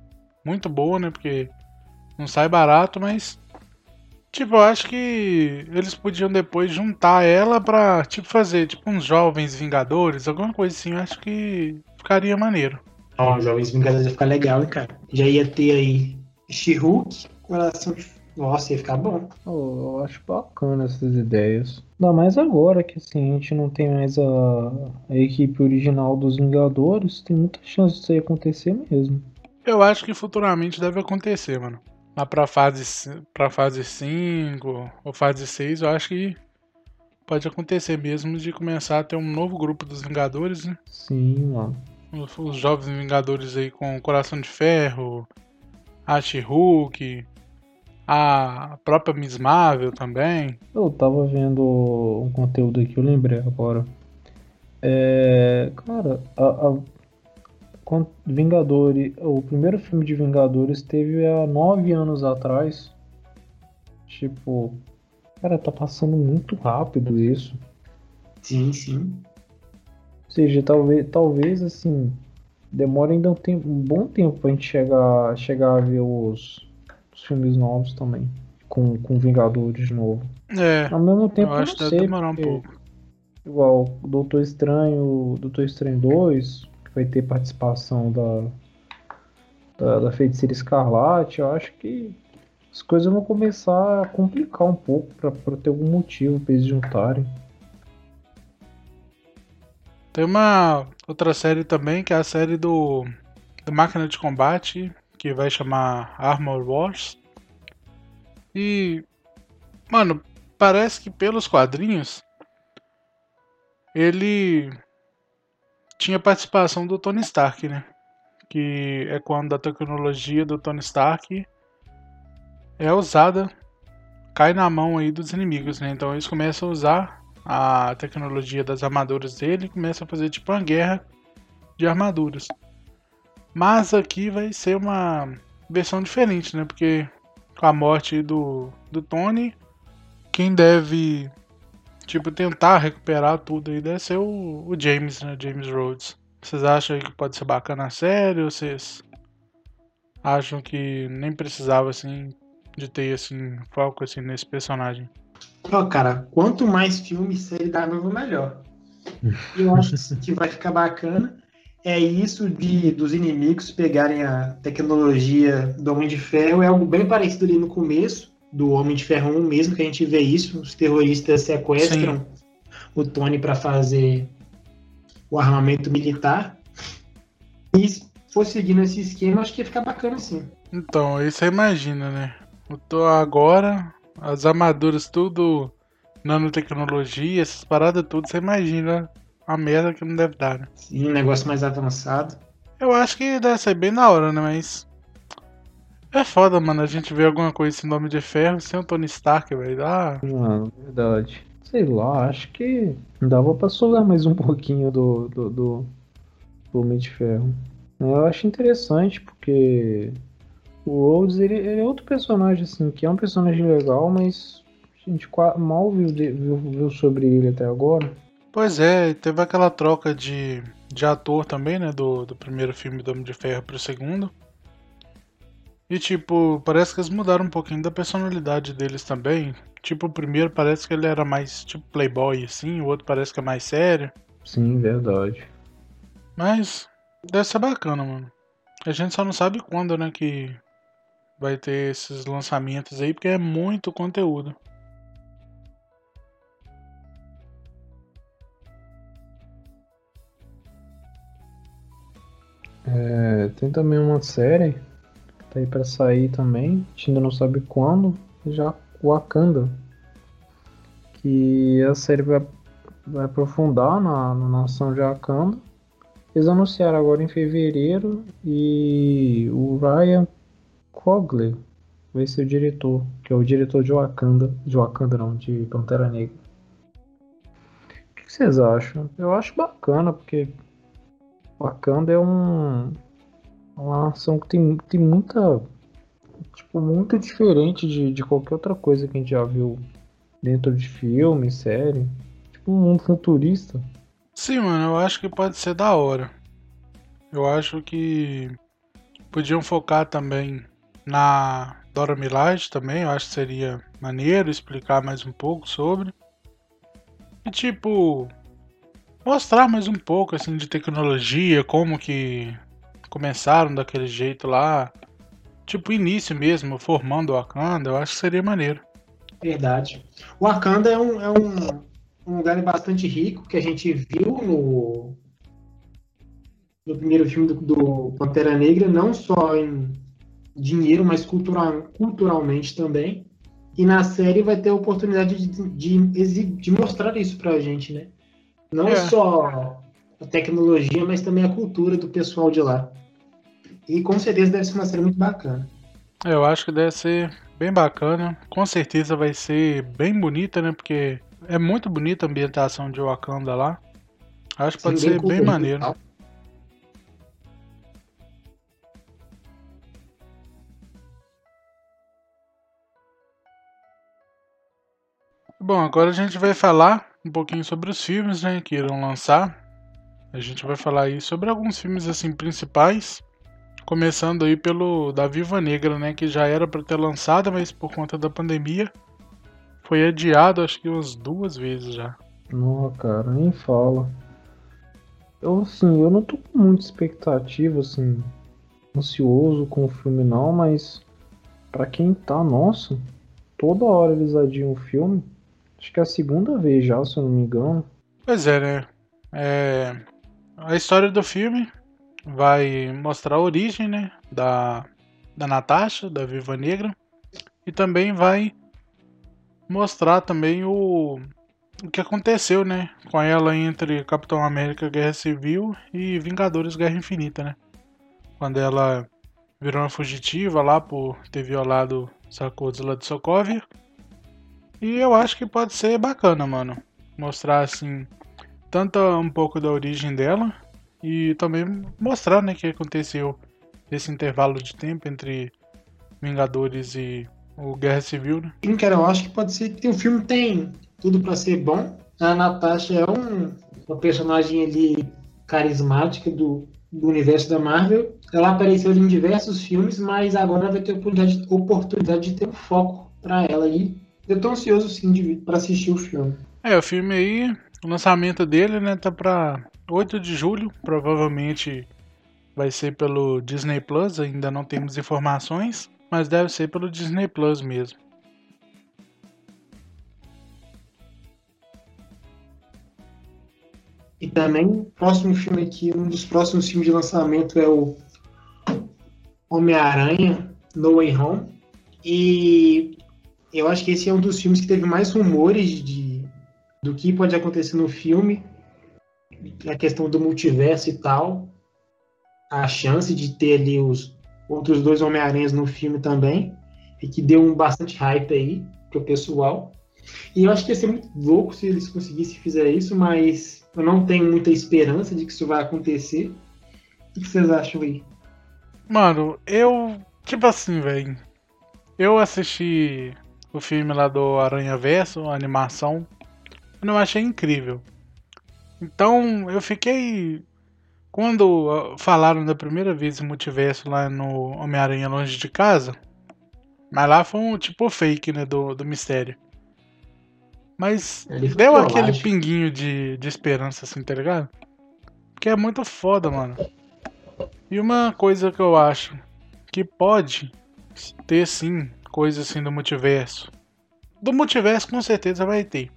muito boa, né? Porque não sai barato, mas Tipo, eu acho que eles podiam depois juntar ela pra, tipo, fazer, tipo, uns jovens vingadores, alguma coisa assim, eu acho que ficaria maneiro. Ó, Jovens Vingadores ia ficar legal, hein, cara. Já ia ter aí She-Hulk, coração de. Nossa, ia ficar bom. Oh, eu acho bacana essas ideias. Ainda mais agora que assim, a gente não tem mais a, a equipe original dos Vingadores, tem muita chance disso aí acontecer mesmo. Eu acho que futuramente deve acontecer, mano. Lá pra fase, pra fase 5 ou fase 6, eu acho que pode acontecer mesmo de começar a ter um novo grupo dos Vingadores, né? Sim, mano. Os, os jovens Vingadores aí com Coração de Ferro, a She-Hulk, a própria Miss Marvel também. Eu tava vendo um conteúdo aqui, eu lembrei agora. É, cara, a, a Vingadores, o primeiro filme de Vingadores teve há nove anos atrás. Tipo, cara, tá passando muito rápido isso. Sim, sim. Ou seja, talvez, talvez assim, demore ainda um, tempo, um bom tempo pra gente chegar, chegar a ver os, os filmes novos também. Com, com Vingadores de novo. É, Ao mesmo tempo, eu acho que deve sei, demorar um pouco. Igual o Doutor Estranho, Doutor Estranho 2, que vai ter participação da, da, da Feiticeira Escarlate, eu acho que as coisas vão começar a complicar um pouco pra ter algum motivo pra eles juntarem. Tem uma outra série também, que é a série do, do Máquina de Combate, que vai chamar Armor Wars. E, mano, parece que pelos quadrinhos ele tinha participação do Tony Stark, né? Que é quando a tecnologia do Tony Stark é usada, cai na mão aí dos inimigos, né? Então eles começam a usar a tecnologia das armaduras dele e começa a fazer tipo uma guerra de armaduras. Mas aqui vai ser uma versão diferente, né? Porque com a morte do, do Tony, quem deve tipo tentar recuperar tudo aí deve ser o, o James, né? James Rhodes. Vocês acham aí que pode ser bacana a série ou vocês acham que nem precisava assim de ter assim foco assim nesse personagem? Ó, cara, quanto mais filme e série da Marvel, melhor. Eu acho [laughs] que vai ficar bacana. É isso de dos inimigos pegarem a tecnologia do Homem de Ferro. É algo bem parecido ali no começo, do Homem de Ferro 1 mesmo, que a gente vê isso. Os terroristas sequestram o Tony para fazer o armamento militar. E se for seguindo esse esquema, acho que ia ficar bacana sim. Então, aí você imagina, né? Eu tô agora, as armaduras tudo nanotecnologia, essas paradas tudo, você imagina a merda que não deve dar, né? Sim, um negócio mais avançado. Eu acho que deve ser bem da hora, né? Mas. É foda, mano, a gente vê alguma coisa sem nome de ferro sem o Tony Stark, velho. Ah, Mano, verdade. Sei lá, acho que dava pra solar mais um [laughs] pouquinho do, do, do, do Homem de Ferro. Eu acho interessante porque o Rhodes ele, ele é outro personagem, assim, que é um personagem legal, mas a gente mal viu, viu, viu sobre ele até agora. Pois é, teve aquela troca de, de ator também, né? Do, do primeiro filme do Homem de Ferro pro segundo. E tipo, parece que eles mudaram um pouquinho da personalidade deles também. Tipo, o primeiro parece que ele era mais tipo playboy assim, o outro parece que é mais sério. Sim, verdade. Mas deve ser bacana, mano. A gente só não sabe quando, né, que vai ter esses lançamentos aí, porque é muito conteúdo. É, tem também uma série tá aí pra sair também, a gente ainda não sabe quando, já Wakanda. Que a série vai, vai aprofundar na, na nação de Wakanda. Eles anunciaram agora em fevereiro e o Ryan Coogler vai ser o diretor, que é o diretor de Wakanda, de Wakanda não, de Pantera Negra. O que vocês acham? Eu acho bacana, porque Wakanda é um uma nação que tem, tem muita tipo muito diferente de, de qualquer outra coisa que a gente já viu dentro de filme, série. Tipo um mundo futurista. Sim, mano, eu acho que pode ser da hora. Eu acho que podiam focar também na Dora Milaje também, eu acho que seria maneiro explicar mais um pouco sobre. E tipo, mostrar mais um pouco assim de tecnologia, como que começaram daquele jeito lá. Tipo, início mesmo, formando o Wakanda, eu acho que seria maneiro. Verdade. O Wakanda é um, é um, um lugar bastante rico que a gente viu no, no primeiro filme do, do Pantera Negra, não só em dinheiro, mas cultural, culturalmente também. E na série vai ter a oportunidade de, de, de mostrar isso pra gente, né? Não é. só a tecnologia, mas também a cultura do pessoal de lá. E com certeza deve ser uma série muito bacana. Eu acho que deve ser bem bacana. Com certeza vai ser bem bonita, né? Porque é muito bonita a ambientação de Wakanda lá. Acho que Sim, pode bem ser bem maneiro. Bom, agora a gente vai falar um pouquinho sobre os filmes né, que irão lançar. A gente vai falar aí sobre alguns filmes assim principais, começando aí pelo da Viva Negra, né, que já era para ter lançado, mas por conta da pandemia foi adiado, acho que umas duas vezes já. Não, cara, nem fala. Eu assim, eu não tô com muita expectativa assim, ansioso com o filme não, mas para quem tá, nossa, toda hora eles adiam o filme. Acho que é a segunda vez já, se eu não me engano. Pois é, né? É... A história do filme vai mostrar a origem, né? Da, da Natasha, da Viva Negra. E também vai mostrar também o, o que aconteceu, né? Com ela entre Capitão América Guerra Civil e Vingadores Guerra Infinita, né? Quando ela virou uma fugitiva lá por ter violado Sarkozy lá de Sokovia. E eu acho que pode ser bacana, mano. Mostrar assim, tanto um pouco da origem dela e também mostrar, né, o que aconteceu nesse intervalo de tempo entre Vingadores e o Guerra Civil, né? Sim, cara, eu acho que pode ser que o filme tem tudo para ser bom. A Natasha é um, uma personagem ali carismática do, do universo da Marvel. Ela apareceu em diversos filmes, mas agora vai ter oportunidade, oportunidade de ter um foco para ela aí eu tô ansioso sim para assistir o filme. É, o filme aí, o lançamento dele, né, tá pra 8 de julho, provavelmente vai ser pelo Disney Plus, ainda não temos informações, mas deve ser pelo Disney Plus mesmo. E também, próximo filme aqui, um dos próximos filmes de lançamento é o Homem-Aranha No Way Home. E eu acho que esse é um dos filmes que teve mais rumores de, do que pode acontecer no filme. A questão do multiverso e tal. A chance de ter ali os outros dois Homem-Aranhas no filme também. E que deu um bastante hype aí pro pessoal. E eu acho que ia ser muito louco se eles conseguissem fazer isso, mas eu não tenho muita esperança de que isso vai acontecer. O que vocês acham aí? Mano, eu. Tipo assim, velho. Eu assisti o filme lá do Aranha Verso, a animação, não achei incrível. Então eu fiquei. Quando ah, falaram da primeira vez o multiverso lá no Homem-Aranha Longe de Casa, mas lá foi um tipo fake, né, do, do mistério. Mas deu aquele pinguinho de, de esperança, assim, tá ligado? Porque é muito foda, mano. E uma coisa que eu acho que pode ter sim coisa assim do multiverso. Do multiverso com certeza vai ter.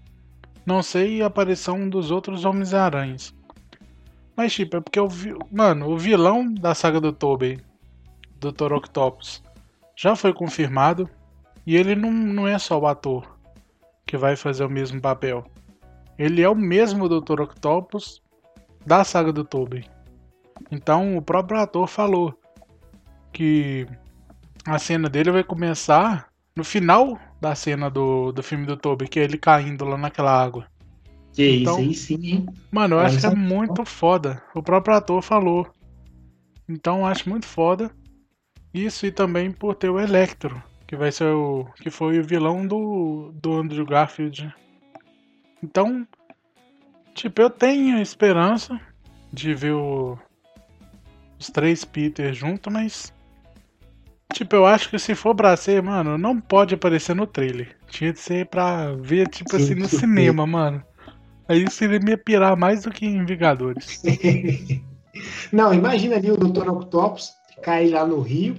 Não sei a aparição dos outros Homens-Aranhas. Mas tipo, é porque o vi... Mano, o vilão da saga do Tobey, Dr. Octopus, já foi confirmado. E ele não, não é só o ator que vai fazer o mesmo papel. Ele é o mesmo Dr. Octopus da saga do Tobey. Então o próprio ator falou que a cena dele vai começar no final da cena do, do filme do Toby, que é ele caindo lá naquela água. Que então, isso aí sim, hein? Mano, eu acho que é muito foda. O próprio ator falou. Então eu acho muito foda. Isso e também por ter o Electro, que vai ser o. que foi o vilão do, do Andrew Garfield. Então, tipo, eu tenho esperança de ver o, os três Peter juntos, mas Tipo, eu acho que se for pra ser, mano, não pode aparecer no trailer. Tinha de ser pra ver, tipo Sim, assim, no cinema, mano. Aí seria me pirar mais do que em Vingadores. [laughs] não, imagina ali o Dr. Octopus cair lá no rio,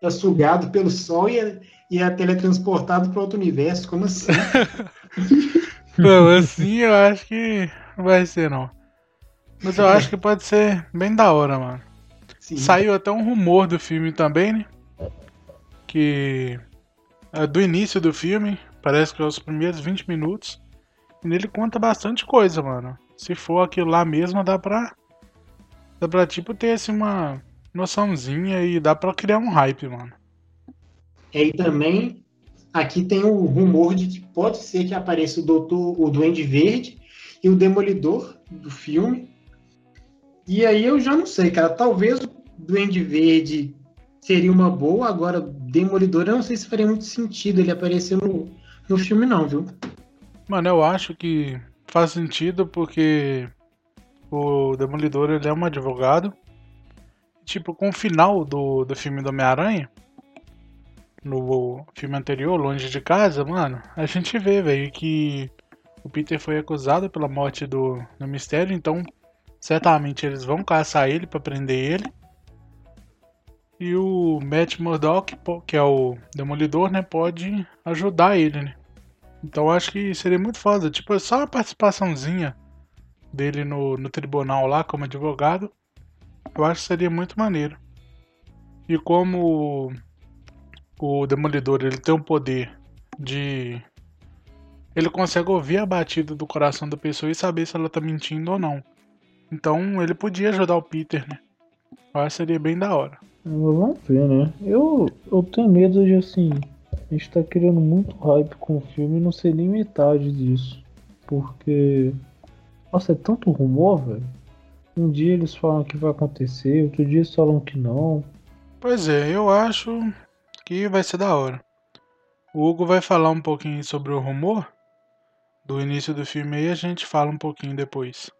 é sugado pelo sol e é, e é teletransportado para outro universo. Como assim? [laughs] não, assim eu acho que não vai ser, não. Mas eu acho que pode ser bem da hora, mano. Sim. Saiu até um rumor do filme também, né? Que é do início do filme, parece que é os primeiros 20 minutos. E nele conta bastante coisa, mano. Se for aquilo lá mesmo, dá pra. Dá pra tipo ter assim uma noçãozinha e dá pra criar um hype, mano. E também aqui tem o rumor de que pode ser que apareça o Doutor, o Duende Verde e o Demolidor do filme. E aí eu já não sei, cara. Talvez o Duende Verde seria uma boa, agora Demolidor eu não sei se faria muito sentido ele aparecer no, no filme, não, viu? Mano, eu acho que faz sentido porque o Demolidor ele é um advogado. Tipo, com o final do, do filme do Homem-Aranha, no filme anterior, Longe de Casa, mano, a gente vê, velho, que o Peter foi acusado pela morte do, do Mistério, então certamente eles vão caçar ele para prender ele. E o Matt Murdock, que é o Demolidor, né, pode ajudar ele, né? Então acho que seria muito foda. Tipo, só a participaçãozinha dele no, no tribunal lá como advogado. Eu acho que seria muito maneiro. E como o Demolidor ele tem o poder de. Ele consegue ouvir a batida do coração da pessoa e saber se ela tá mentindo ou não. Então ele podia ajudar o Peter, né? Eu acho que seria bem da hora. Vamos ver, né? Eu, eu tenho medo de assim a gente tá criando muito hype com o filme e não sei nem metade disso. Porque. Nossa, é tanto rumor, velho. Um dia eles falam que vai acontecer, outro dia eles falam que não. Pois é, eu acho que vai ser da hora. O Hugo vai falar um pouquinho sobre o rumor do início do filme e a gente fala um pouquinho depois.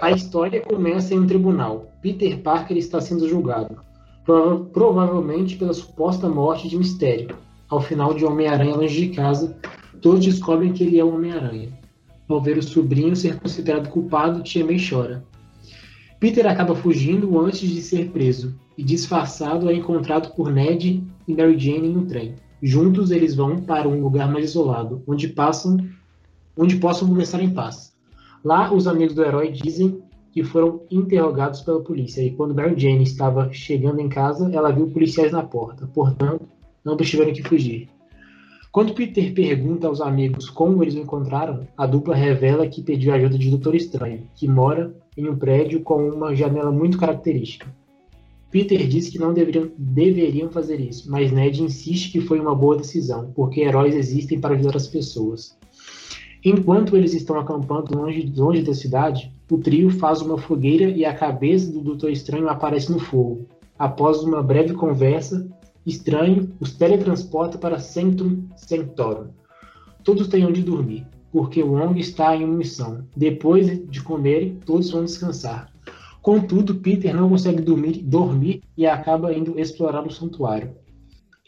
A história começa em um tribunal. Peter Parker está sendo julgado, prova provavelmente pela suposta morte de Mistério, ao final de Homem-Aranha Longe de Casa, todos descobrem que ele é o Homem-Aranha. Ao ver o sobrinho ser considerado culpado, Tia May chora. Peter acaba fugindo antes de ser preso, e disfarçado é encontrado por Ned e Mary Jane no trem. Juntos eles vão para um lugar mais isolado, onde passam, onde possam conversar em paz. Lá, os amigos do herói dizem que foram interrogados pela polícia, e quando Mary Jane estava chegando em casa, ela viu policiais na porta. Portanto, ambos tiveram que fugir. Quando Peter pergunta aos amigos como eles o encontraram, a dupla revela que pediu ajuda de Doutor Estranho, que mora em um prédio com uma janela muito característica. Peter diz que não deveriam, deveriam fazer isso, mas Ned insiste que foi uma boa decisão, porque heróis existem para ajudar as pessoas. Enquanto eles estão acampando longe, longe da cidade, o trio faz uma fogueira e a cabeça do Doutor Estranho aparece no fogo. Após uma breve conversa, Estranho os teletransporta para Centrum Centorum. Todos têm onde dormir, porque o Wong está em uma missão. Depois de comerem, todos vão descansar. Contudo, Peter não consegue dormir, dormir e acaba indo explorar o santuário.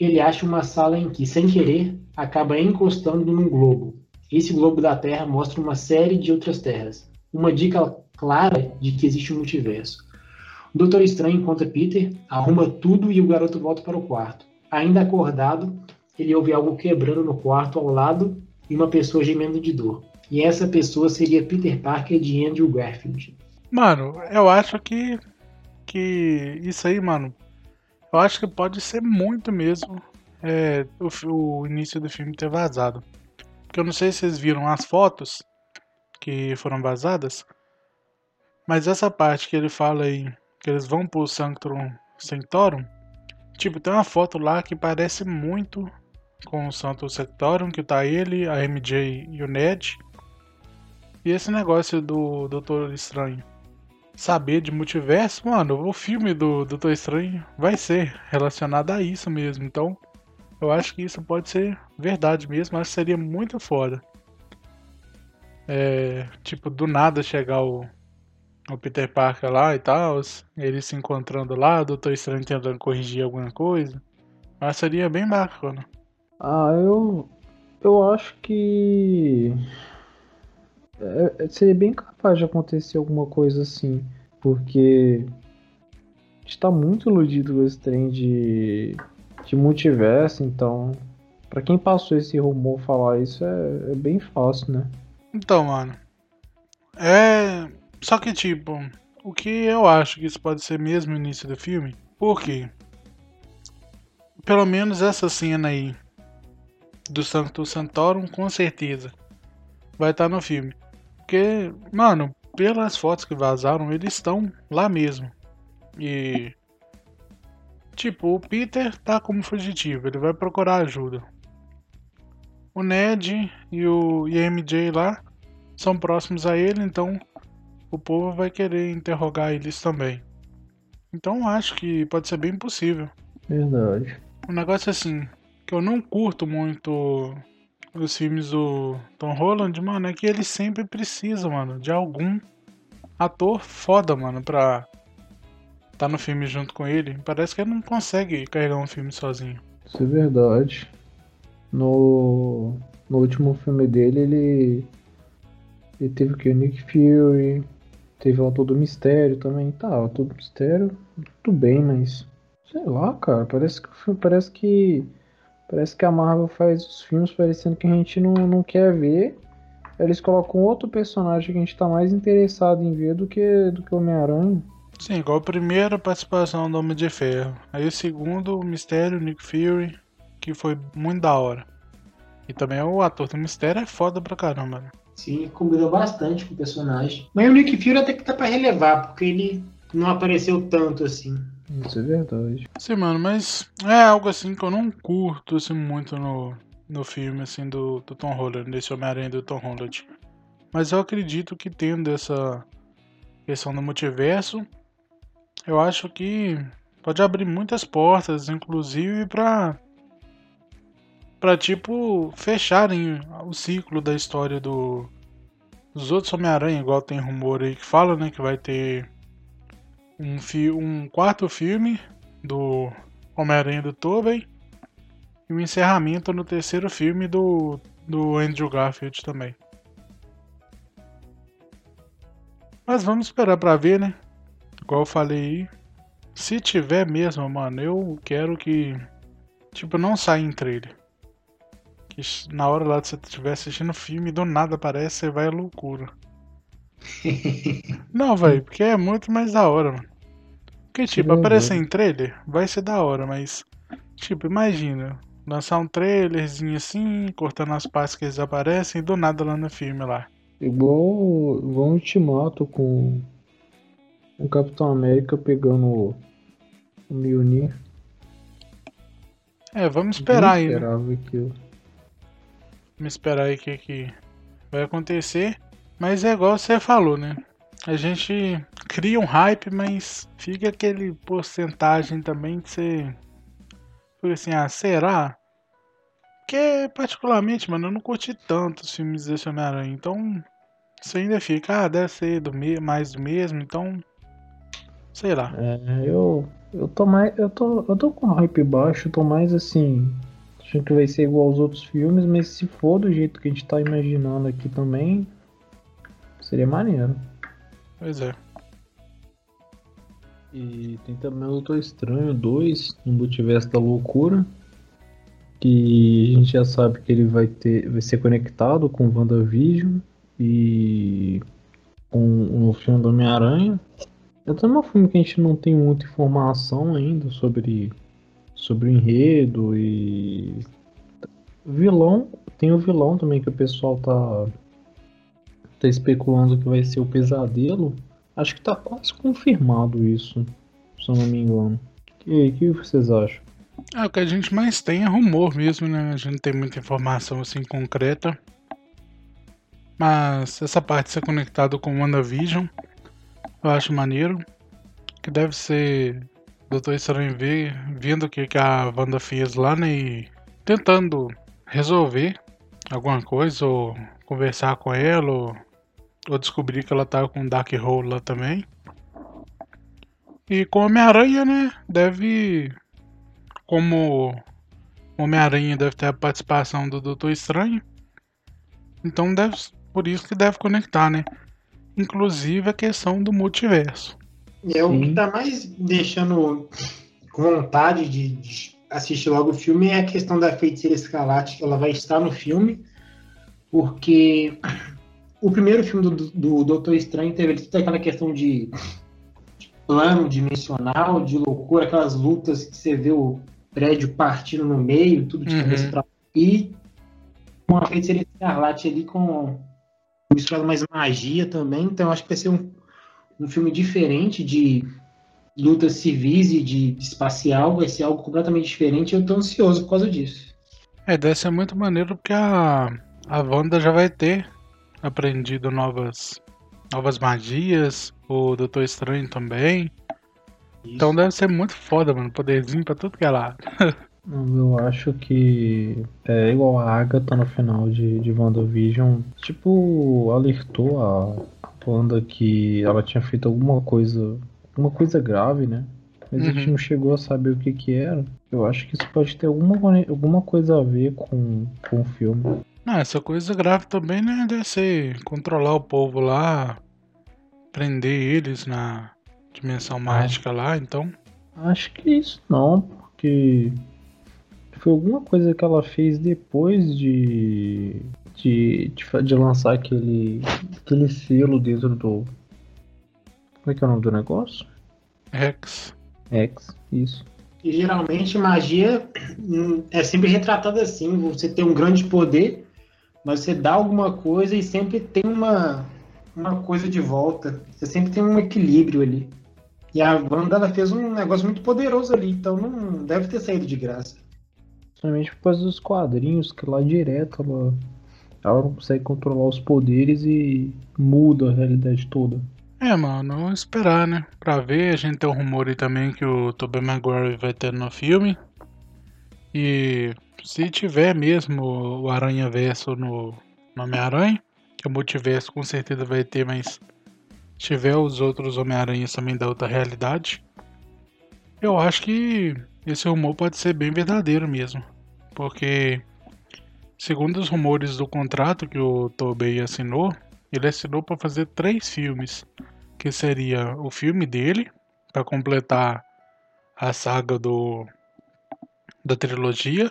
Ele acha uma sala em que, sem querer, acaba encostando num globo. Esse globo da Terra mostra uma série de outras terras. Uma dica clara de que existe um multiverso. O Doutor Estranho encontra Peter, arruma tudo e o garoto volta para o quarto. Ainda acordado, ele ouve algo quebrando no quarto ao lado e uma pessoa gemendo de dor. E essa pessoa seria Peter Parker de Andrew Garfield. Mano, eu acho que que isso aí, mano, eu acho que pode ser muito mesmo é, o, o início do filme ter vazado. Porque eu não sei se vocês viram as fotos que foram vazadas, mas essa parte que ele fala aí que eles vão pro Sanctum Sanctorum, tipo, tem uma foto lá que parece muito com o Sanctum Sanctorum, que tá ele, a MJ e o Ned. E esse negócio do Doutor Estranho saber de multiverso, mano, o filme do Doutor Estranho vai ser relacionado a isso mesmo. Então, eu acho que isso pode ser verdade mesmo, acho que seria muito foda. É, tipo, do nada chegar o o Peter Parker lá e tal, eles se encontrando lá, o Doutor Estranho tentando corrigir alguma coisa. Mas seria bem bacana. Ah, eu. Eu acho que. É, é, seria bem capaz de acontecer alguma coisa assim. Porque. A gente tá muito iludido com esse trem de. de multiverso, então. Pra quem passou esse rumor falar isso é, é bem fácil, né? Então, mano. É. Só que, tipo, o que eu acho que isso pode ser mesmo o início do filme? Por quê? Pelo menos essa cena aí do Sanctus Santorum, com certeza vai estar no filme. Porque, mano, pelas fotos que vazaram, eles estão lá mesmo. E. Tipo, o Peter tá como fugitivo, ele vai procurar ajuda. O Ned e o MJ lá são próximos a ele, então o povo vai querer interrogar eles também. Então acho que pode ser bem possível. Verdade. Um negócio assim, que eu não curto muito os filmes do Tom Holland, mano, é que ele sempre precisa, mano, de algum ator foda, mano, pra tá no filme junto com ele. Parece que ele não consegue carregar um filme sozinho. Isso é verdade. No, no último filme dele, ele, ele teve o que? O Nick Fury, teve o Autor do Mistério também. Tá, o Autor do Mistério, tudo bem, mas sei lá, cara, parece que parece que parece que a Marvel faz os filmes parecendo que a gente não, não quer ver. Eles colocam outro personagem que a gente tá mais interessado em ver do que do que o Homem-Aranha. Sim, igual a primeira participação do Homem de Ferro. Aí o segundo, o Mistério, Nick Fury que foi muito da hora. E também o ator do mistério é foda pra caramba, né? Sim, combinou bastante com o personagem. Mas o Nick Fury até que tá pra relevar, porque ele não apareceu tanto assim. Isso é verdade. Sim, mano, mas é algo assim que eu não curto assim, muito no, no filme assim do, do Tom Holland, desse Homem-Aranha do Tom Holland. Mas eu acredito que tendo essa questão do multiverso, eu acho que pode abrir muitas portas, inclusive para para tipo fecharem o ciclo da história do dos outros Homem-Aranha, igual tem rumor aí que fala, né, que vai ter um, fi um quarto filme do Homem-Aranha do Tobey e um encerramento no terceiro filme do, do Andrew Garfield também. Mas vamos esperar pra ver, né? Igual eu falei aí. Se tiver mesmo, mano, eu quero que. Tipo, não saia em trailer. Que na hora lá de você estiver assistindo o filme, do nada aparece, você vai à loucura. [laughs] Não, velho, porque é muito mais da hora, mano. Porque, tipo, aparecer em trailer vai ser da hora, mas. Tipo, imagina. Lançar um trailerzinho assim, cortando as partes que eles aparecem e do nada lá no filme lá. Igual, igual um ultimato com o Capitão América pegando o, o Mjolnir. É, vamos esperar aí. Né? Aquilo. Vamos esperar aí o que, que vai acontecer. Mas é igual você falou, né? A gente cria um hype, mas fica aquele porcentagem também que você. Foi assim, ah, será? Que particularmente, mano, eu não curti tanto os filmes desse Homem-Aranha. Então, você ainda fica, ah, deve ser do me mais do mesmo, então. Sei lá. É, eu. Eu tô mais. Eu tô, eu tô com hype baixo, tô mais assim achando que vai ser igual aos outros filmes, mas se for do jeito que a gente tá imaginando aqui também, seria maneiro. Pois é. E tem também o Doutor Estranho 2, no Multiverso da Loucura, que a gente já sabe que ele vai ter vai ser conectado com WandaVision e com o filme do Homem-Aranha. É também um filme que a gente não tem muita informação ainda sobre sobre o enredo e vilão tem o vilão também que o pessoal tá tá especulando que vai ser o pesadelo. Acho que tá quase confirmado isso se eu não me engano. E que vocês acham? É, o que a gente mais tem é rumor mesmo né? A gente não tem muita informação assim concreta. Mas essa parte de ser conectado com o WandaVision eu acho maneiro. Que deve ser Doutor Estranho vendo o que, que a Wanda fez lá, né? E tentando resolver alguma coisa, ou conversar com ela, ou, ou descobrir que ela tá com Dark Hole lá também. E com Homem-Aranha, né? Deve. Como Homem-Aranha deve ter a participação do Doutor Estranho. Então deve, por isso que deve conectar, né? Inclusive a questão do multiverso. É o que tá mais deixando com vontade de, de, assistir logo o filme é a questão da feiticeira escarlate, que ela vai estar no filme, porque o primeiro filme do, do Doutor Estranho teve toda aquela questão de, de plano dimensional, de loucura, aquelas lutas que você vê o prédio partindo no meio, tudo de cabeça uhum. pra... E uma feiticeira escarlate ali com misturado mais magia também, então acho que vai ser um, um filme diferente de lutas civis e de espacial, vai ser algo completamente diferente e eu tô ansioso por causa disso. É, deve ser muito maneiro porque a, a Wanda já vai ter aprendido novas, novas magias, o Doutor Estranho também. Isso. Então deve ser muito foda, mano, poderzinho pra tudo que é lado. [laughs] Eu acho que é igual a Agatha no final de, de WandaVision. Tipo, alertou a, a Wanda que ela tinha feito alguma coisa. Uma coisa grave, né? Mas uhum. a gente uhum. não chegou a saber o que que era. Eu acho que isso pode ter alguma, alguma coisa a ver com, com o filme. Ah, essa coisa grave também, né? Deve ser controlar o povo lá, prender eles na dimensão mágica lá, então. Acho que isso não, porque foi alguma coisa que ela fez depois de, de, de, de, lançar aquele, aquele selo dentro do. Como é que é o nome do negócio? Rex. Rex, isso. E geralmente magia hum, é sempre retratada assim: você tem um grande poder, mas você dá alguma coisa e sempre tem uma, uma coisa de volta. Você sempre tem um equilíbrio ali. E a Wanda ela fez um negócio muito poderoso ali, então não deve ter saído de graça. Principalmente por causa dos quadrinhos, que lá direto ela, ela não consegue controlar os poderes e muda a realidade toda. É, mano, vamos esperar, né? Pra ver, a gente tem um rumor aí também que o Tobey Maguire vai ter no filme. E se tiver mesmo o Aranha Verso no, Homem-Aranha, que o multiverso com certeza vai ter, mas se tiver os outros Homem-Aranhas também da outra realidade, eu acho que esse rumor pode ser bem verdadeiro mesmo. Porque, segundo os rumores do contrato que o Tobey assinou, ele assinou para fazer três filmes, que seria o filme dele para completar a saga do da trilogia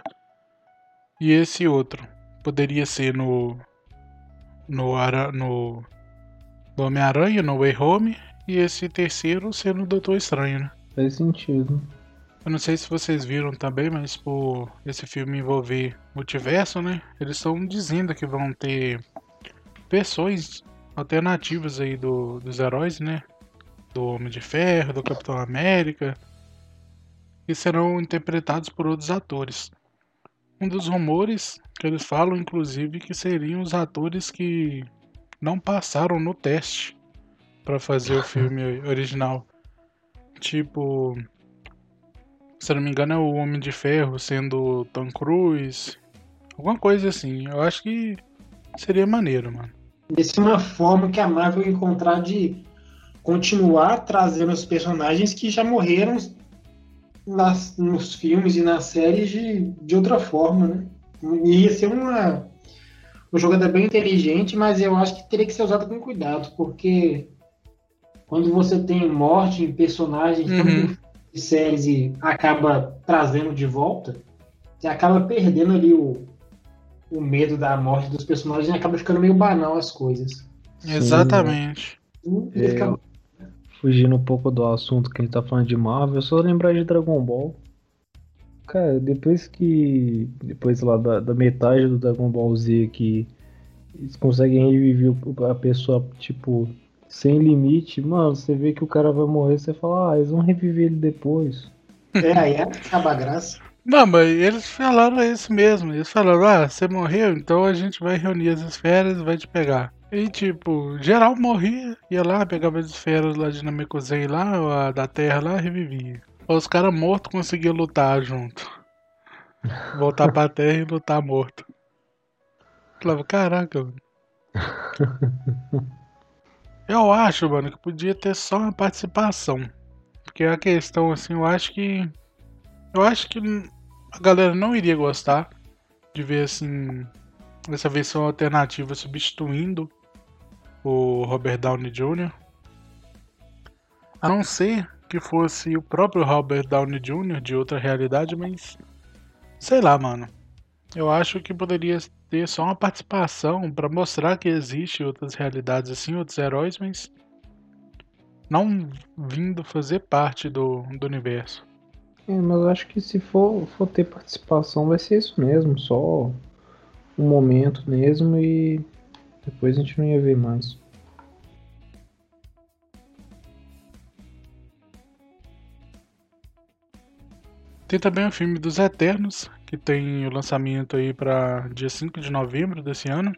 e esse outro poderia ser no no no, no Homem-Aranha, no Way Home e esse terceiro ser no Doutor Estranho, né? Faz sentido. Eu não sei se vocês viram também, mas por esse filme envolver multiverso, né? Eles estão dizendo que vão ter versões alternativas aí do, dos heróis, né? Do Homem de Ferro, do Capitão América, que serão interpretados por outros atores. Um dos rumores que eles falam, inclusive, que seriam os atores que não passaram no teste para fazer o [laughs] filme original. Tipo, se não me engano, é o Homem de Ferro sendo Tom Cruise. Alguma coisa assim. Eu acho que seria maneiro, mano. Essa é uma forma que a Marvel encontrar de continuar trazendo os personagens que já morreram nas, nos filmes e nas séries de, de outra forma, né? Ia ser uma, uma jogada bem inteligente, mas eu acho que teria que ser usada com cuidado, porque quando você tem morte em personagens uhum séries e acaba trazendo de volta, você acaba perdendo ali o, o medo da morte dos personagens e acaba ficando meio banal as coisas. Exatamente. É, fugindo um pouco do assunto que a gente tá falando de Marvel, só lembrar de Dragon Ball. Cara, depois que. Depois lá da, da metade do Dragon Ball Z que eles conseguem reviver a pessoa, tipo, sem limite, mano, você vê que o cara vai morrer, você fala, ah, eles vão reviver ele depois. É, aí é acaba a graça. Não, mas eles falaram isso mesmo. Eles falaram, ah, você morreu, então a gente vai reunir as esferas e vai te pegar. E tipo, geral morria, ia lá, pegava as esferas lá de Namekusei lá, a da terra lá, revivia. Os caras mortos conseguiam lutar junto. Voltar pra [laughs] terra e lutar morto. Falava, caraca, mano. [laughs] Eu acho, mano, que podia ter só uma participação. Porque a questão, assim, eu acho que. Eu acho que a galera não iria gostar de ver assim essa versão alternativa substituindo o Robert Downey Jr. A não ser que fosse o próprio Robert Downey Jr. de outra realidade, mas sei lá, mano. Eu acho que poderia ter só uma participação para mostrar que existe outras realidades assim, outros heróis, mas não vindo fazer parte do, do universo. É, mas eu acho que se for, for ter participação vai ser isso mesmo, só um momento mesmo e depois a gente não ia ver mais. Tem também o filme dos Eternos, que tem o lançamento aí para dia 5 de novembro desse ano.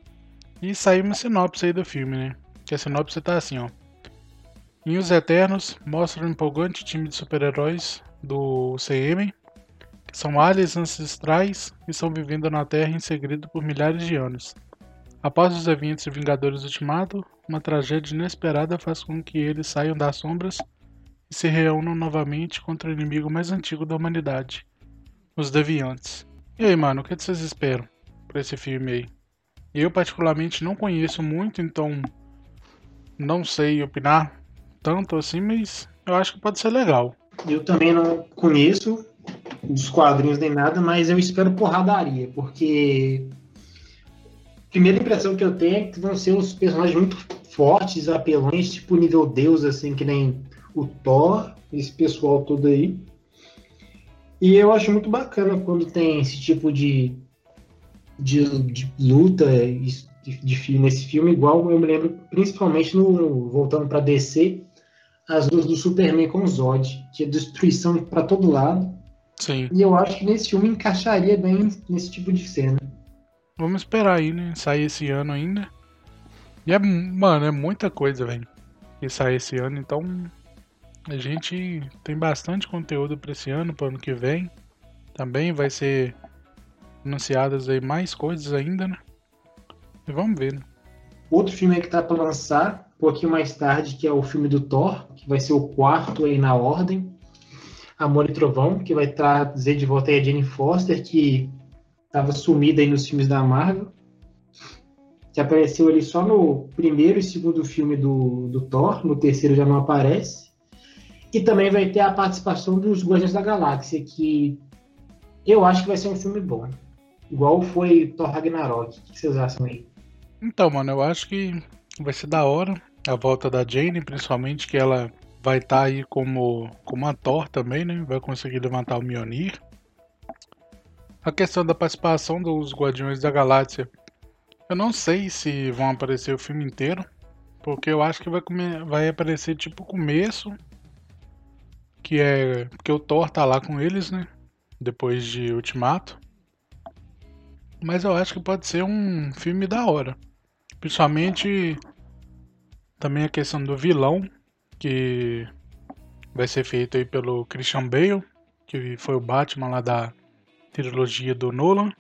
E saiu uma sinopse aí do filme, né? Que a sinopse tá assim, ó. Em Os Eternos, mostra um empolgante time de super-heróis do CM, que são aliens ancestrais e estão vivendo na Terra em segredo por milhares de anos. Após os eventos de Vingadores Ultimato, uma tragédia inesperada faz com que eles saiam das sombras e se reúnam novamente contra o inimigo mais antigo da humanidade, os Deviantes. E aí, mano, o que vocês esperam pra esse filme aí? Eu, particularmente, não conheço muito, então não sei opinar tanto assim, mas eu acho que pode ser legal. Eu também não conheço dos quadrinhos nem nada, mas eu espero porradaria, porque a primeira impressão que eu tenho é que vão ser os personagens muito fortes, apelões, tipo nível Deus, assim, que nem o Thor, esse pessoal todo aí. E eu acho muito bacana quando tem esse tipo de, de, de luta de, de filme, nesse filme, igual eu me lembro, principalmente no voltando para DC, as lutas do Superman com o Zod, que é destruição para todo lado. Sim. E eu acho que nesse filme encaixaria bem nesse tipo de cena. Vamos esperar aí, né? Sair esse ano ainda. E é, mano, é muita coisa, velho. Que sai esse ano, então a gente tem bastante conteúdo para esse ano, para ano que vem. Também vai ser anunciadas aí mais coisas ainda, né? E vamos ver, né? Outro filme que tá para lançar, um pouquinho mais tarde, que é o filme do Thor, que vai ser o quarto aí na ordem. Amor e Trovão, que vai trazer de volta aí a Jane Foster, que estava sumida aí nos filmes da Marvel. Que apareceu ali só no primeiro e segundo filme do, do Thor, no terceiro já não aparece. E também vai ter a participação dos Guardiões da Galáxia, que eu acho que vai ser um filme bom. Igual foi Thor Ragnarok. O que vocês acham aí? Então, mano, eu acho que vai ser da hora a volta da Jane, principalmente que ela vai estar tá aí como, como a Thor também, né? Vai conseguir levantar o Mjolnir. A questão da participação dos Guardiões da Galáxia, eu não sei se vão aparecer o filme inteiro, porque eu acho que vai, vai aparecer tipo o começo que é porque o Thor tá lá com eles, né? Depois de Ultimato. Mas eu acho que pode ser um filme da hora. Principalmente também a questão do vilão, que vai ser feito aí pelo Christian Bale, que foi o Batman lá da trilogia do Nolan.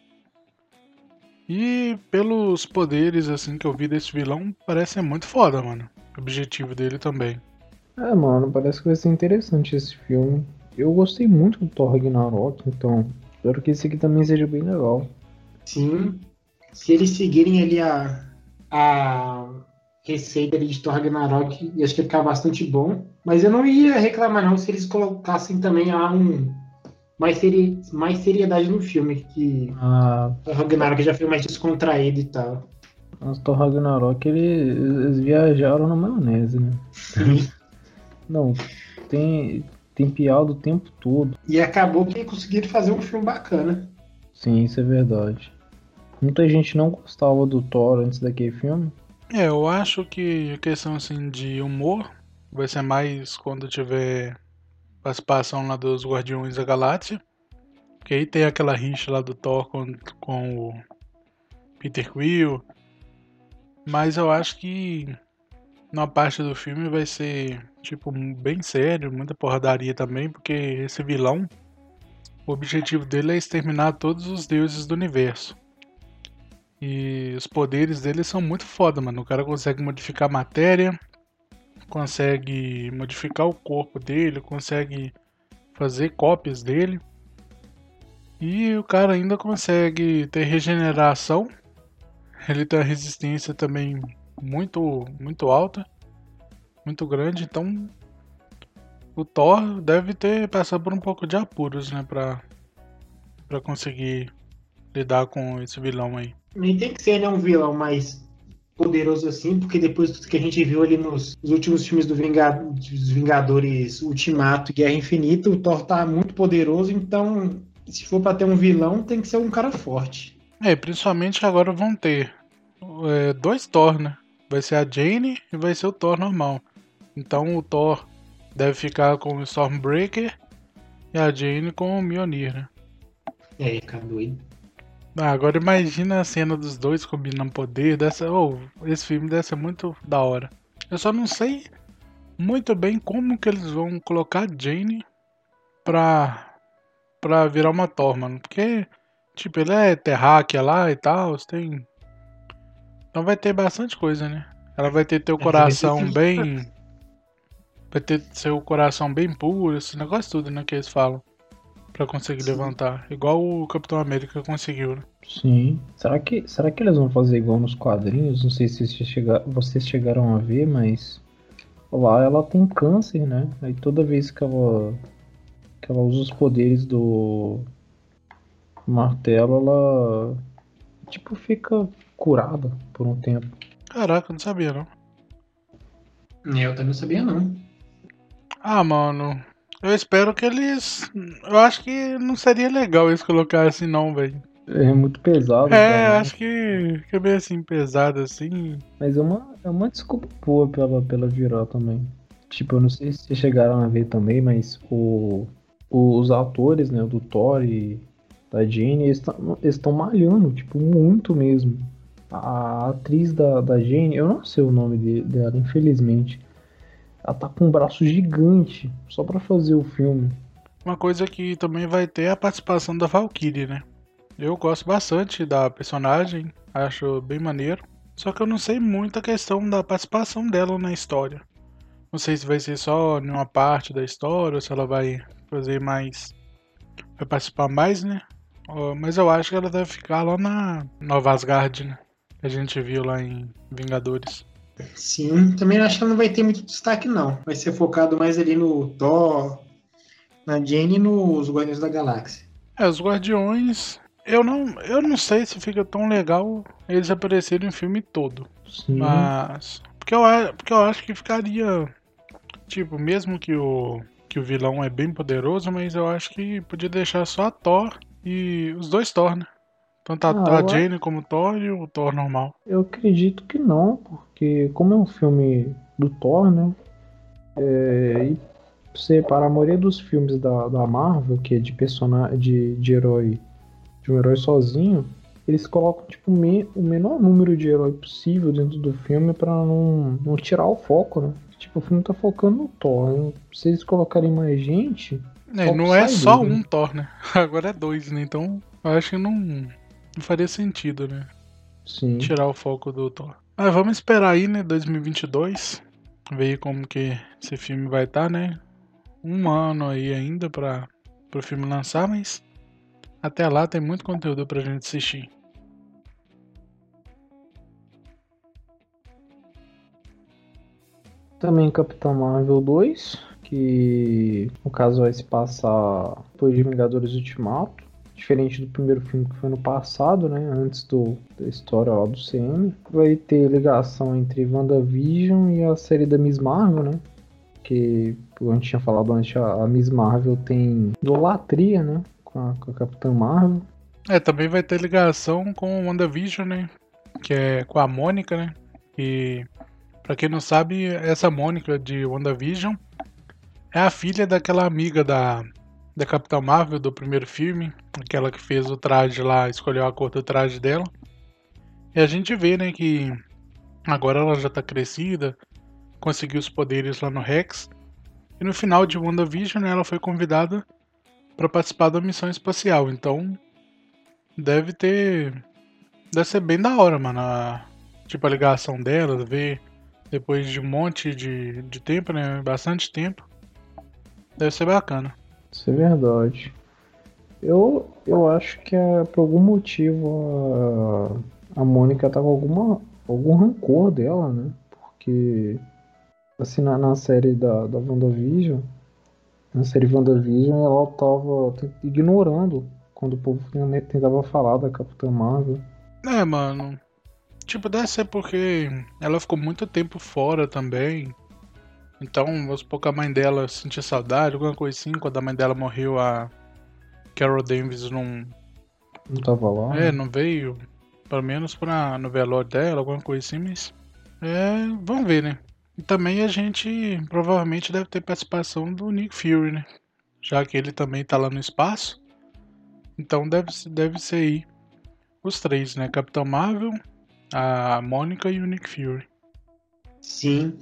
E pelos poderes assim que eu vi desse vilão, parece ser muito foda, mano. O objetivo dele também. É, mano, parece que vai ser interessante esse filme. Eu gostei muito do Thor Ragnarok, então espero que esse aqui também seja bem legal. Sim. Se eles seguirem ali a, a receita ali de Thor Ragnarok, eu acho que ia ficar bastante bom. Mas eu não ia reclamar não se eles colocassem também lá um mais, seri mais seriedade no filme, que ah. Thor Ragnarok já foi mais descontraído e tal. Mas Thor Ragnarok eles, eles viajaram na maionese, né? Sim. [laughs] Não, tem, tem piada o tempo todo. E acabou que conseguiram fazer um filme bacana. Sim, isso é verdade. Muita gente não gostava do Thor antes daquele filme. É, eu acho que a questão assim de humor vai ser mais quando tiver participação lá dos Guardiões da Galáxia. Porque aí tem aquela rixa lá do Thor com, com o Peter Quill. Mas eu acho que na parte do filme vai ser, tipo, bem sério, muita porradaria também, porque esse vilão, o objetivo dele é exterminar todos os deuses do universo. E os poderes dele são muito foda, mano. O cara consegue modificar a matéria, consegue modificar o corpo dele, consegue fazer cópias dele. E o cara ainda consegue ter regeneração. Ele tem uma resistência também muito, muito alta, muito grande. Então, o Thor deve ter passado por um pouco de apuros, né, pra, pra conseguir lidar com esse vilão aí. Nem tem que ser né, um vilão mais poderoso assim, porque depois do que a gente viu ali nos, nos últimos filmes do dos Vingadores Ultimato e Guerra Infinita, o Thor tá muito poderoso, então se for para ter um vilão, tem que ser um cara forte. É, principalmente agora vão ter é, dois Thor, né? Vai ser a Jane e vai ser o Thor normal. Então o Thor deve ficar com o Stormbreaker e a Jane com o Mjolnir, né? É, cara doido. Ah, agora imagina a cena dos dois combinando poder. Dessa, oh, esse filme deve ser muito da hora. Eu só não sei muito bem como que eles vão colocar Jane pra, pra virar uma Thor, mano. Porque, tipo, ele é terráquea lá e tal, tem... Então vai ter bastante coisa, né? Ela vai ter teu coração bem... [laughs] Vai ter seu coração bem puro, esse negócio tudo, né, que eles falam para conseguir Sim. levantar. Igual o Capitão América conseguiu, né? Sim. Será que, será que eles vão fazer igual nos quadrinhos? Não sei se vocês chegaram a ver, mas lá ela tem câncer, né? Aí toda vez que ela, que ela usa os poderes do martelo, ela tipo fica curada por um tempo. Caraca, não sabia não. Eu também não sabia não. Ah, mano, eu espero que eles. Eu acho que não seria legal eles colocar assim, não, velho. É muito pesado. É, cara. acho que, que é bem assim, pesado assim. Mas é uma, é uma desculpa boa pela, pela virar também. Tipo, eu não sei se chegaram a ver também, mas o, os atores, né, do Thor e da Jane, eles estão malhando, tipo, muito mesmo. A atriz da, da Jane, eu não sei o nome de, dela, infelizmente. Ela tá com um braço gigante só para fazer o filme. Uma coisa que também vai ter é a participação da Valkyrie, né? Eu gosto bastante da personagem, acho bem maneiro. Só que eu não sei muito a questão da participação dela na história. Não sei se vai ser só em uma parte da história ou se ela vai fazer mais. Vai participar mais, né? Mas eu acho que ela deve ficar lá na Nova Asgard, né? Que a gente viu lá em Vingadores. Sim, também acho que ela não vai ter muito destaque, não. Vai ser focado mais ali no Thor, na Jane e nos Guardiões da Galáxia. É, os Guardiões. Eu não, eu não sei se fica tão legal eles aparecerem no filme todo. Sim. Mas. Porque eu, porque eu acho que ficaria. Tipo, mesmo que o, que o vilão é bem poderoso, mas eu acho que podia deixar só a Thor e os dois Thor, né? Tanto a, ah, a Jane como o Thor e o Thor normal. Eu acredito que não, porque como é um filme do Thor, né? É, e você para a maioria dos filmes da, da Marvel, que é de personagem de, de herói, de um herói sozinho, eles colocam tipo me, o menor número de herói possível dentro do filme para não, não tirar o foco, né? Tipo, o filme tá focando no Thor. Né? Se eles colocarem mais gente. É, não é só dele. um Thor, né? [laughs] Agora é dois, né? Então eu acho que não não faria sentido, né? Sim. Tirar o foco do Thor. Mas vamos esperar aí, né? 2022. Ver como que esse filme vai estar, tá, né? Um ano aí ainda para o filme lançar, mas até lá tem muito conteúdo pra gente assistir. Também Capitão Marvel 2, que no caso vai se passar depois de Vingadores Ultimato diferente do primeiro filme que foi no passado, né? Antes do, da história lá do CM. Vai ter ligação entre WandaVision e a série da Miss Marvel, né? Que a gente tinha falado antes, a, Miss Marvel tem idolatria, né? Com a, com a Capitã Marvel. É, também vai ter ligação com o WandaVision, né? Que é com a Mônica, né? E pra quem não sabe, essa Mônica de WandaVision é a filha daquela amiga da da Capitã Marvel do primeiro filme, aquela que fez o traje lá, escolheu a cor do traje dela. E a gente vê, né, que agora ela já tá crescida, conseguiu os poderes lá no Rex. E no final de WandaVision, né, ela foi convidada para participar da missão espacial. Então, deve ter. Deve ser bem da hora, mano. A, tipo, a ligação dela, ver depois de um monte de, de tempo, né? Bastante tempo. Deve ser bacana. Isso é verdade. Eu, eu acho que é, por algum motivo a, a Mônica tá com alguma, algum rancor dela, né? Porque assim, na, na série da, da WandaVision, na série WandaVision, ela tava ignorando quando o povo tentava falar da Capitã Marvel. É, mano. Tipo, deve ser porque ela ficou muito tempo fora também. Então, vamos supor que a mãe dela sentia saudade, alguma coisa assim. Quando a mãe dela morreu, a Carol Davis não. Não tava lá? É, não veio. Pelo menos pra, no velório dela, alguma coisa assim, mas. É. Vamos ver, né? E também a gente provavelmente deve ter participação do Nick Fury, né? Já que ele também tá lá no espaço. Então deve, deve ser aí os três, né? Capitão Marvel, a Mônica e o Nick Fury. Sim.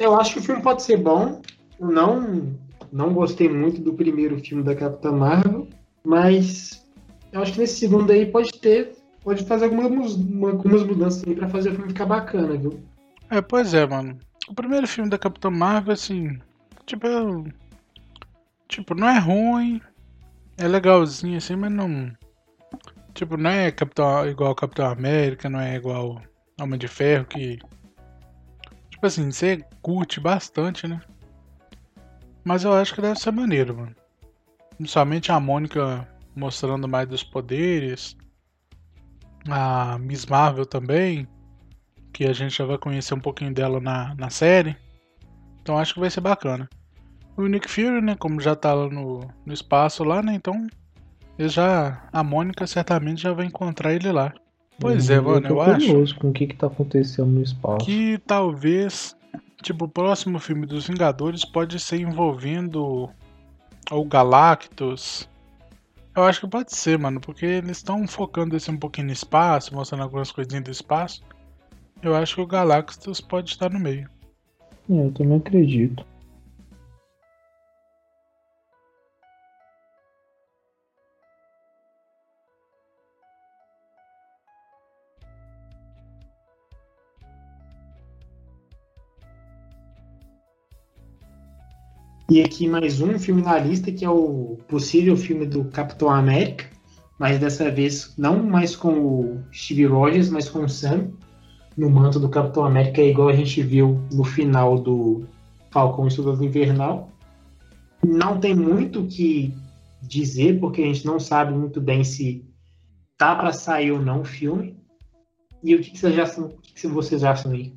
Eu acho que o filme pode ser bom. Eu não, não gostei muito do primeiro filme da Capitã Marvel, mas eu acho que nesse segundo aí pode ter, pode fazer algumas, algumas mudanças aí pra fazer o filme ficar bacana, viu? É, pois é, mano. O primeiro filme da Capitã Marvel, assim, tipo, é, tipo, não é ruim, é legalzinho assim, mas não, tipo, não é Capitão, igual Capitão América, não é igual Homem de Ferro que, tipo assim, você curte bastante, né? Mas eu acho que deve ser maneiro, mano. Somente a Mônica mostrando mais dos poderes, a Miss Marvel também que a gente já vai conhecer um pouquinho dela na, na série. Então acho que vai ser bacana. O Nick Fury, né, como já tá lá no, no espaço lá, né, então ele já, a Mônica certamente já vai encontrar ele lá. Pois é, mano, eu, eu acho. com o que que tá acontecendo no espaço. Que talvez, tipo, o próximo filme dos Vingadores pode ser envolvendo o Galactus. Eu acho que pode ser, mano, porque eles estão focando esse um pouquinho no espaço, mostrando algumas coisinhas do espaço. Eu acho que o Galactus pode estar no meio. É, eu também acredito. E aqui mais um filme na lista que é o possível filme do Capitão América, mas dessa vez não mais com o Steve Rogers, mas com o Sam no manto do Capitão América, igual a gente viu no final do Falcão e Soldado Invernal. Não tem muito o que dizer, porque a gente não sabe muito bem se tá para sair ou não o filme. E o que, que, vocês acham, o que, que vocês acham aí?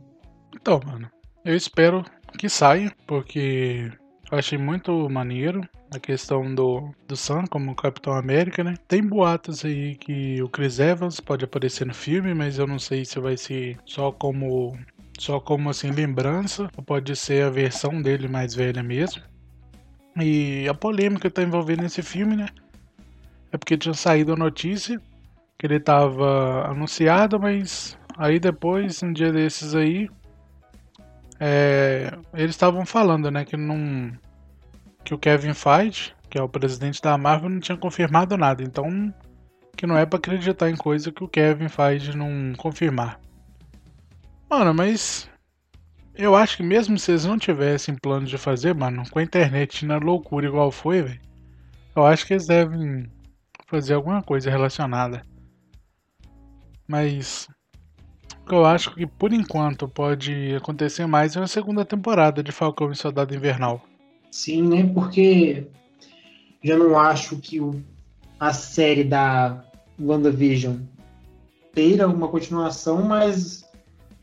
Então, mano, eu espero que saia, porque eu achei muito maneiro a questão do, do Sam como Capitão América, né? Tem boatos aí que o Chris Evans pode aparecer no filme, mas eu não sei se vai ser só como só como assim lembrança ou pode ser a versão dele mais velha mesmo. E a polêmica que tá envolvendo esse filme, né? É porque tinha saído a notícia que ele tava anunciado, mas aí depois, um dia desses aí, é, eles estavam falando, né, que não que o Kevin Feige, que é o presidente da Marvel, não tinha confirmado nada. Então, que não é para acreditar em coisa que o Kevin Feige não confirmar. Mano, mas eu acho que mesmo se eles não tivessem plano de fazer, mano, com a internet na loucura igual foi, velho, eu acho que eles devem fazer alguma coisa relacionada. Mas eu acho que por enquanto pode acontecer mais é a segunda temporada de Falcão e Soldado Invernal. Sim, né? Porque já não acho que o, a série da WandaVision teira uma continuação, mas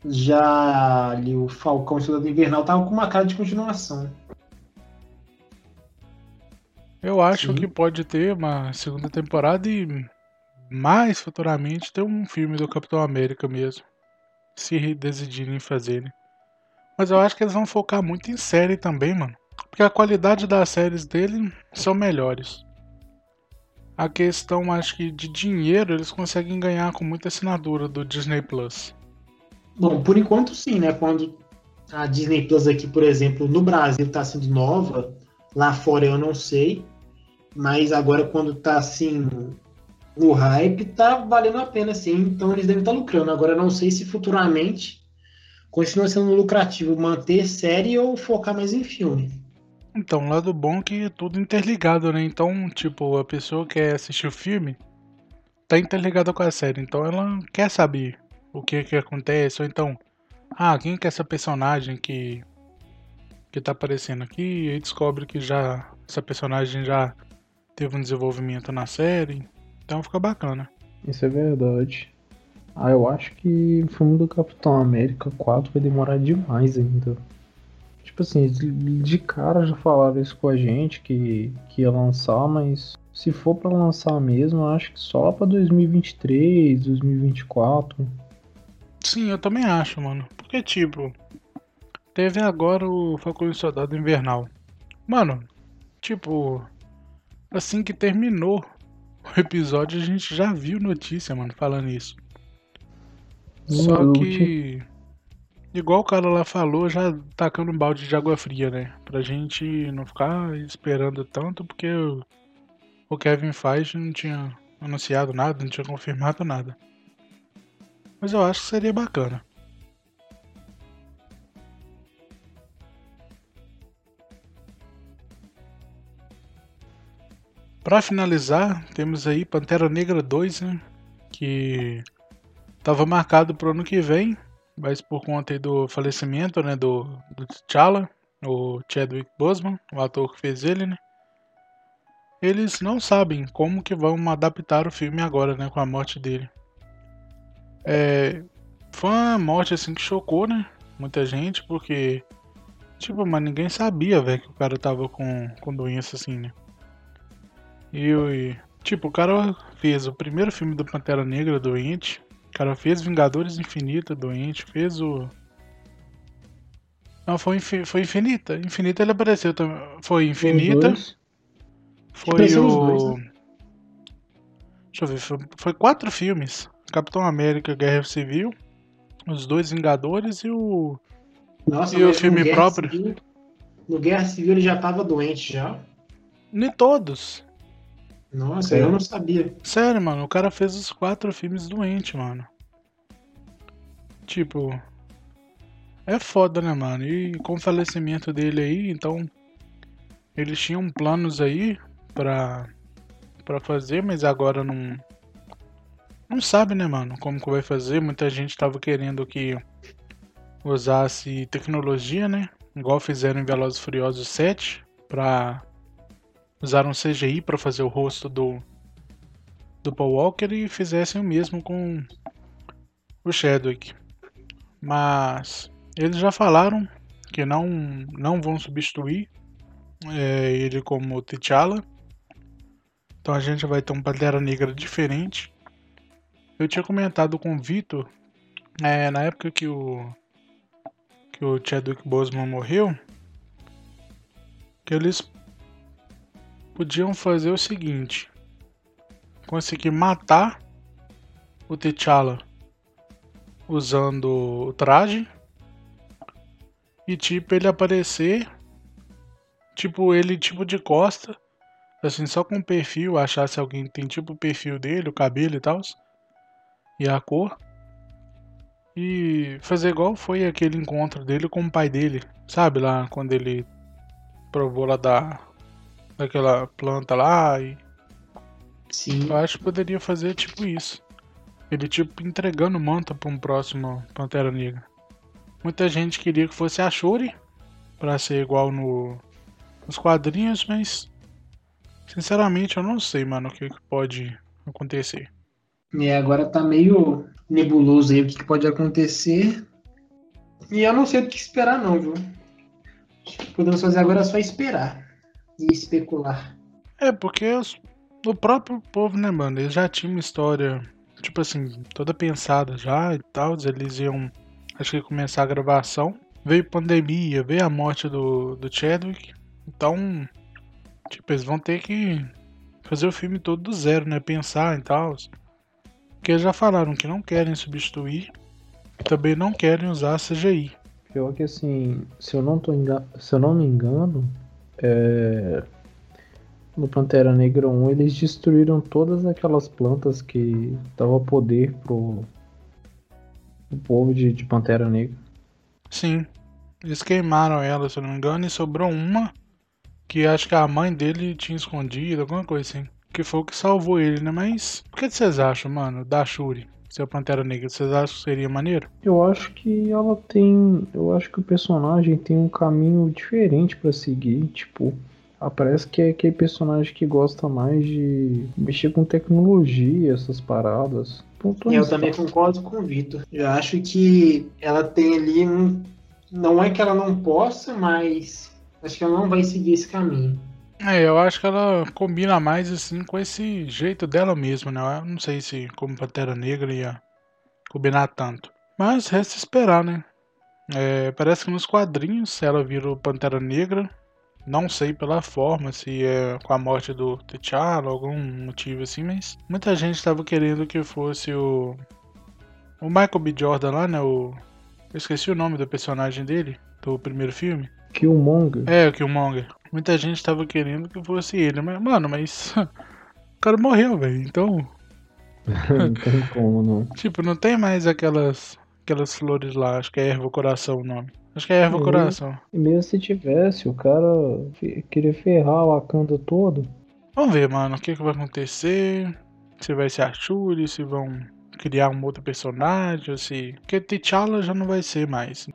já ali o Falcão e Soldado Invernal tava com uma cara de continuação. Eu acho Sim. que pode ter uma segunda temporada e mais futuramente ter um filme do Capitão América mesmo. Se decidirem fazer, né? Mas eu acho que eles vão focar muito em série também, mano. Porque a qualidade das séries dele são melhores. A questão, acho que de dinheiro, eles conseguem ganhar com muita assinatura do Disney Plus. Bom, por enquanto sim, né? Quando a Disney Plus aqui, por exemplo, no Brasil está sendo nova, lá fora eu não sei, mas agora quando está assim no hype, tá valendo a pena sim, então eles devem estar tá lucrando. Agora não sei se futuramente continua sendo lucrativo manter série ou focar mais em filme. Então, o lado bom é que é tudo interligado, né? Então, tipo, a pessoa quer assistir o filme, tá interligada com a série. Então ela quer saber o que que acontece, ou então, ah, quem que é essa personagem que que tá aparecendo aqui? E aí descobre que já essa personagem já teve um desenvolvimento na série. Então fica bacana. Isso é verdade. Ah, eu acho que o filme do Capitão América 4 vai demorar demais ainda. Tipo assim, de cara já falaram isso com a gente, que, que ia lançar, mas se for para lançar mesmo, acho que só pra 2023, 2024. Sim, eu também acho, mano. Porque, tipo, teve agora o Falcão e Soldado Invernal. Mano, tipo, assim que terminou o episódio, a gente já viu notícia, mano, falando isso. Só que, igual o cara lá falou, já tacando um balde de água fria, né? Pra gente não ficar esperando tanto, porque o Kevin Feige não tinha anunciado nada, não tinha confirmado nada. Mas eu acho que seria bacana. Para finalizar, temos aí Pantera Negra 2, né? Que estava marcado para ano que vem, mas por conta do falecimento, né, do, do T'Challa, o Chadwick Boseman, o ator que fez ele, né? eles não sabem como que vão adaptar o filme agora, né, com a morte dele. É, foi uma morte assim que chocou, né, muita gente, porque tipo, mas ninguém sabia, velho, que o cara tava com, com doença assim, né. E, tipo, o cara fez o primeiro filme do Pantera Negra doente, cara fez Vingadores Infinita doente, fez o não, foi, foi Infinita. Infinita ele apareceu também. Foi Infinita. Foi o. Dois, né? Deixa eu ver, foi, foi, quatro filmes: Capitão América, Guerra Civil, Os Dois Vingadores e o. Nossa, e o filme próprio. Civil, no Guerra Civil ele já tava doente já? Nem todos. Nossa, eu não sabia. Sério, mano, o cara fez os quatro filmes doente, mano. Tipo. É foda, né, mano? E com o falecimento dele aí, então. Eles tinham planos aí pra, pra fazer, mas agora não. Não sabe, né, mano, como que vai fazer. Muita gente tava querendo que usasse tecnologia, né? Igual fizeram em Velozes Furiosos 7, pra usar um CGI para fazer o rosto do do Paul Walker e fizessem o mesmo com o Chadwick. Mas eles já falaram que não não vão substituir é, ele como T'Challa então a gente vai ter um Pantera Negra diferente. Eu tinha comentado com o Vitor, é, na época que o que o Chadwick Boseman morreu, que eles podiam fazer o seguinte: conseguir matar o T'Challa usando o traje e tipo ele aparecer tipo ele tipo de costa assim, só com perfil, achar se alguém tem tipo o perfil dele, o cabelo e tal, e a cor. E fazer igual foi aquele encontro dele com o pai dele, sabe? Lá quando ele provou lá da daquela planta lá e Sim. Eu acho que poderia fazer tipo isso. Ele tipo entregando manta para um próximo Pantera Negra. Muita gente queria que fosse a Shuri para ser igual no nos quadrinhos, mas Sinceramente, eu não sei, mano, o que, pode acontecer. É, agora tá meio nebuloso aí o que, pode acontecer. E eu não sei o que esperar, não, viu? O que podemos fazer agora é só esperar e especular. É, porque os, o próprio povo, né, mano, eles já tinham uma história, tipo assim, toda pensada já e tal. Eles iam, acho que começar a gravação. Veio pandemia, veio a morte do, do Chadwick. Então, Tipo, eles vão ter que fazer o filme todo do zero, né? Pensar e tal. Porque eles já falaram que não querem substituir. Também não querem usar CGI. Pior que assim, se eu não, tô engan... se eu não me engano, é... no Pantera Negra 1 eles destruíram todas aquelas plantas que dava poder pro povo de, de Pantera Negra. Sim. Eles queimaram ela, se eu não me engano, e sobrou uma que acho que a mãe dele tinha escondido, alguma coisa assim. Que foi o que salvou ele, né? Mas o que vocês acham, mano, da Shuri? Seu Pantera Negra, vocês acham que seria maneiro? Eu acho que ela tem. Eu acho que o personagem tem um caminho diferente para seguir. Tipo, parece que é aquele personagem que gosta mais de mexer com tecnologia, essas paradas. Eu também concordo com o Vitor. Eu acho que ela tem ali um. Não é que ela não possa, mas acho que ela não vai seguir esse caminho. É, eu acho que ela combina mais assim com esse jeito dela mesma, né? Eu não sei se como Pantera Negra ia combinar tanto. Mas resta esperar, né? É, parece que nos quadrinhos ela virou Pantera Negra não sei pela forma, se é com a morte do T'Challa, algum motivo assim, mas muita gente estava querendo que fosse o. O Michael B. Jordan lá, né? O. Eu esqueci o nome do personagem dele, do primeiro filme. Killmonger. É, o Killmonger. Muita gente estava querendo que fosse ele, mas, mano, mas. [laughs] o cara morreu, velho, então. [laughs] não tem como, não. Tipo, não tem mais aquelas. Aquelas flores lá, acho que é erva coração o nome. Acho que é erva coração. E mesmo se tivesse, o cara queria ferrar o Wakanda todo. Vamos ver, mano, o que, que vai acontecer. Se vai ser a Shuri, se vão criar um outro personagem, se. Porque T'Challa já não vai ser mais.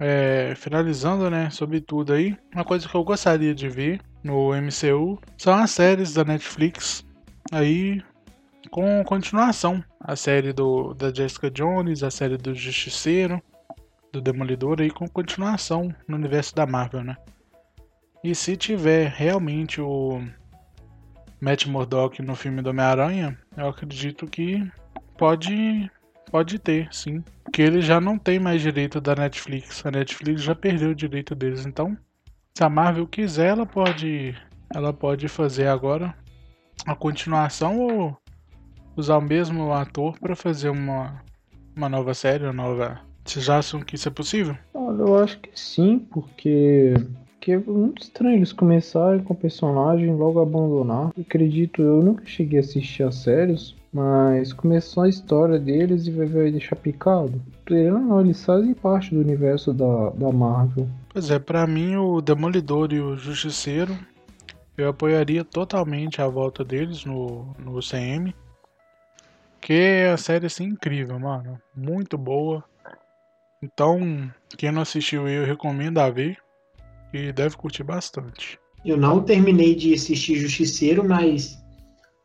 É, finalizando, né, sobre tudo aí, uma coisa que eu gostaria de ver no MCU são as séries da Netflix aí com continuação. A série do, da Jessica Jones, a série do Justiceiro, do Demolidor aí com continuação no universo da Marvel, né? E se tiver realmente o Matt Murdock no filme do Homem-Aranha, eu acredito que pode pode ter, sim. Porque ele já não tem mais direito da Netflix. A Netflix já perdeu o direito deles. Então, se a Marvel quiser, ela pode ela pode fazer agora a continuação ou usar o mesmo ator para fazer uma, uma nova série, uma nova. Vocês acham que isso é possível? Olha, eu acho que sim, porque que é muito estranho eles começarem com o personagem logo abandonar. Acredito, eu nunca cheguei a assistir as séries, mas começou a história deles e vai, vai deixar picado. Não, não, eles fazem parte do universo da, da Marvel. Pois é, para mim o Demolidor e o Justiceiro eu apoiaria totalmente a volta deles no, no CM. Porque a série assim, é incrível, mano. Muito boa. Então, quem não assistiu eu recomendo a ver. E deve curtir bastante. Eu não terminei de assistir Justiceiro, mas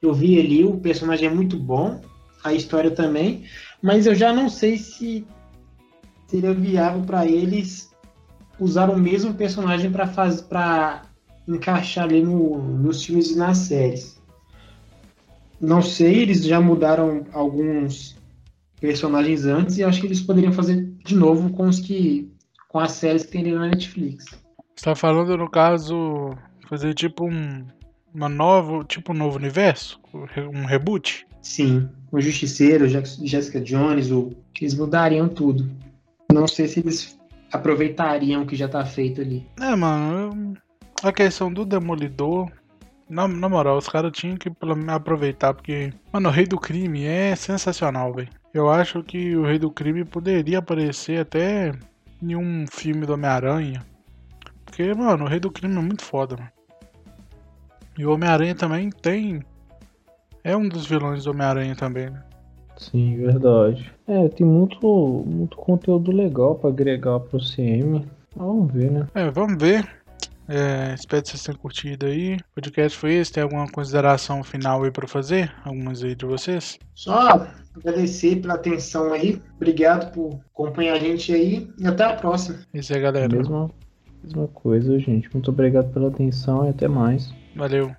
eu vi ali, o personagem é muito bom, a história também, mas eu já não sei se seria viável para eles usar o mesmo personagem para fazer para encaixar ali no, nos filmes e nas séries. Não sei, eles já mudaram alguns personagens antes e acho que eles poderiam fazer de novo com os que. com as séries que tem ali na Netflix. Você tá falando, no caso, fazer tipo um. Uma nova, tipo um novo universo? Um reboot? Sim. O Justiceiro, Jessica Jones, o, eles mudariam tudo. Não sei se eles aproveitariam o que já tá feito ali. É, mano, a questão do Demolidor na, na moral, os caras tinham que aproveitar, porque, mano, o Rei do Crime é sensacional, velho. Eu acho que o Rei do Crime poderia aparecer até em um filme do Homem-Aranha. Porque, mano, o Rei do Crime é muito foda, mano. E o Homem-Aranha também tem. É um dos vilões do Homem-Aranha também, né? Sim, verdade. É, tem muito, muito conteúdo legal para agregar pro CM. Vamos ver, né? É, vamos ver. É, espero que vocês tenham curtido aí. O podcast foi esse. Tem alguma consideração final aí para fazer? Algumas aí de vocês? Só agradecer pela atenção aí. Obrigado por acompanhar a gente aí. E até a próxima. Isso aí, galera. Mesma, mesma coisa, gente. Muito obrigado pela atenção e até mais. Valeu.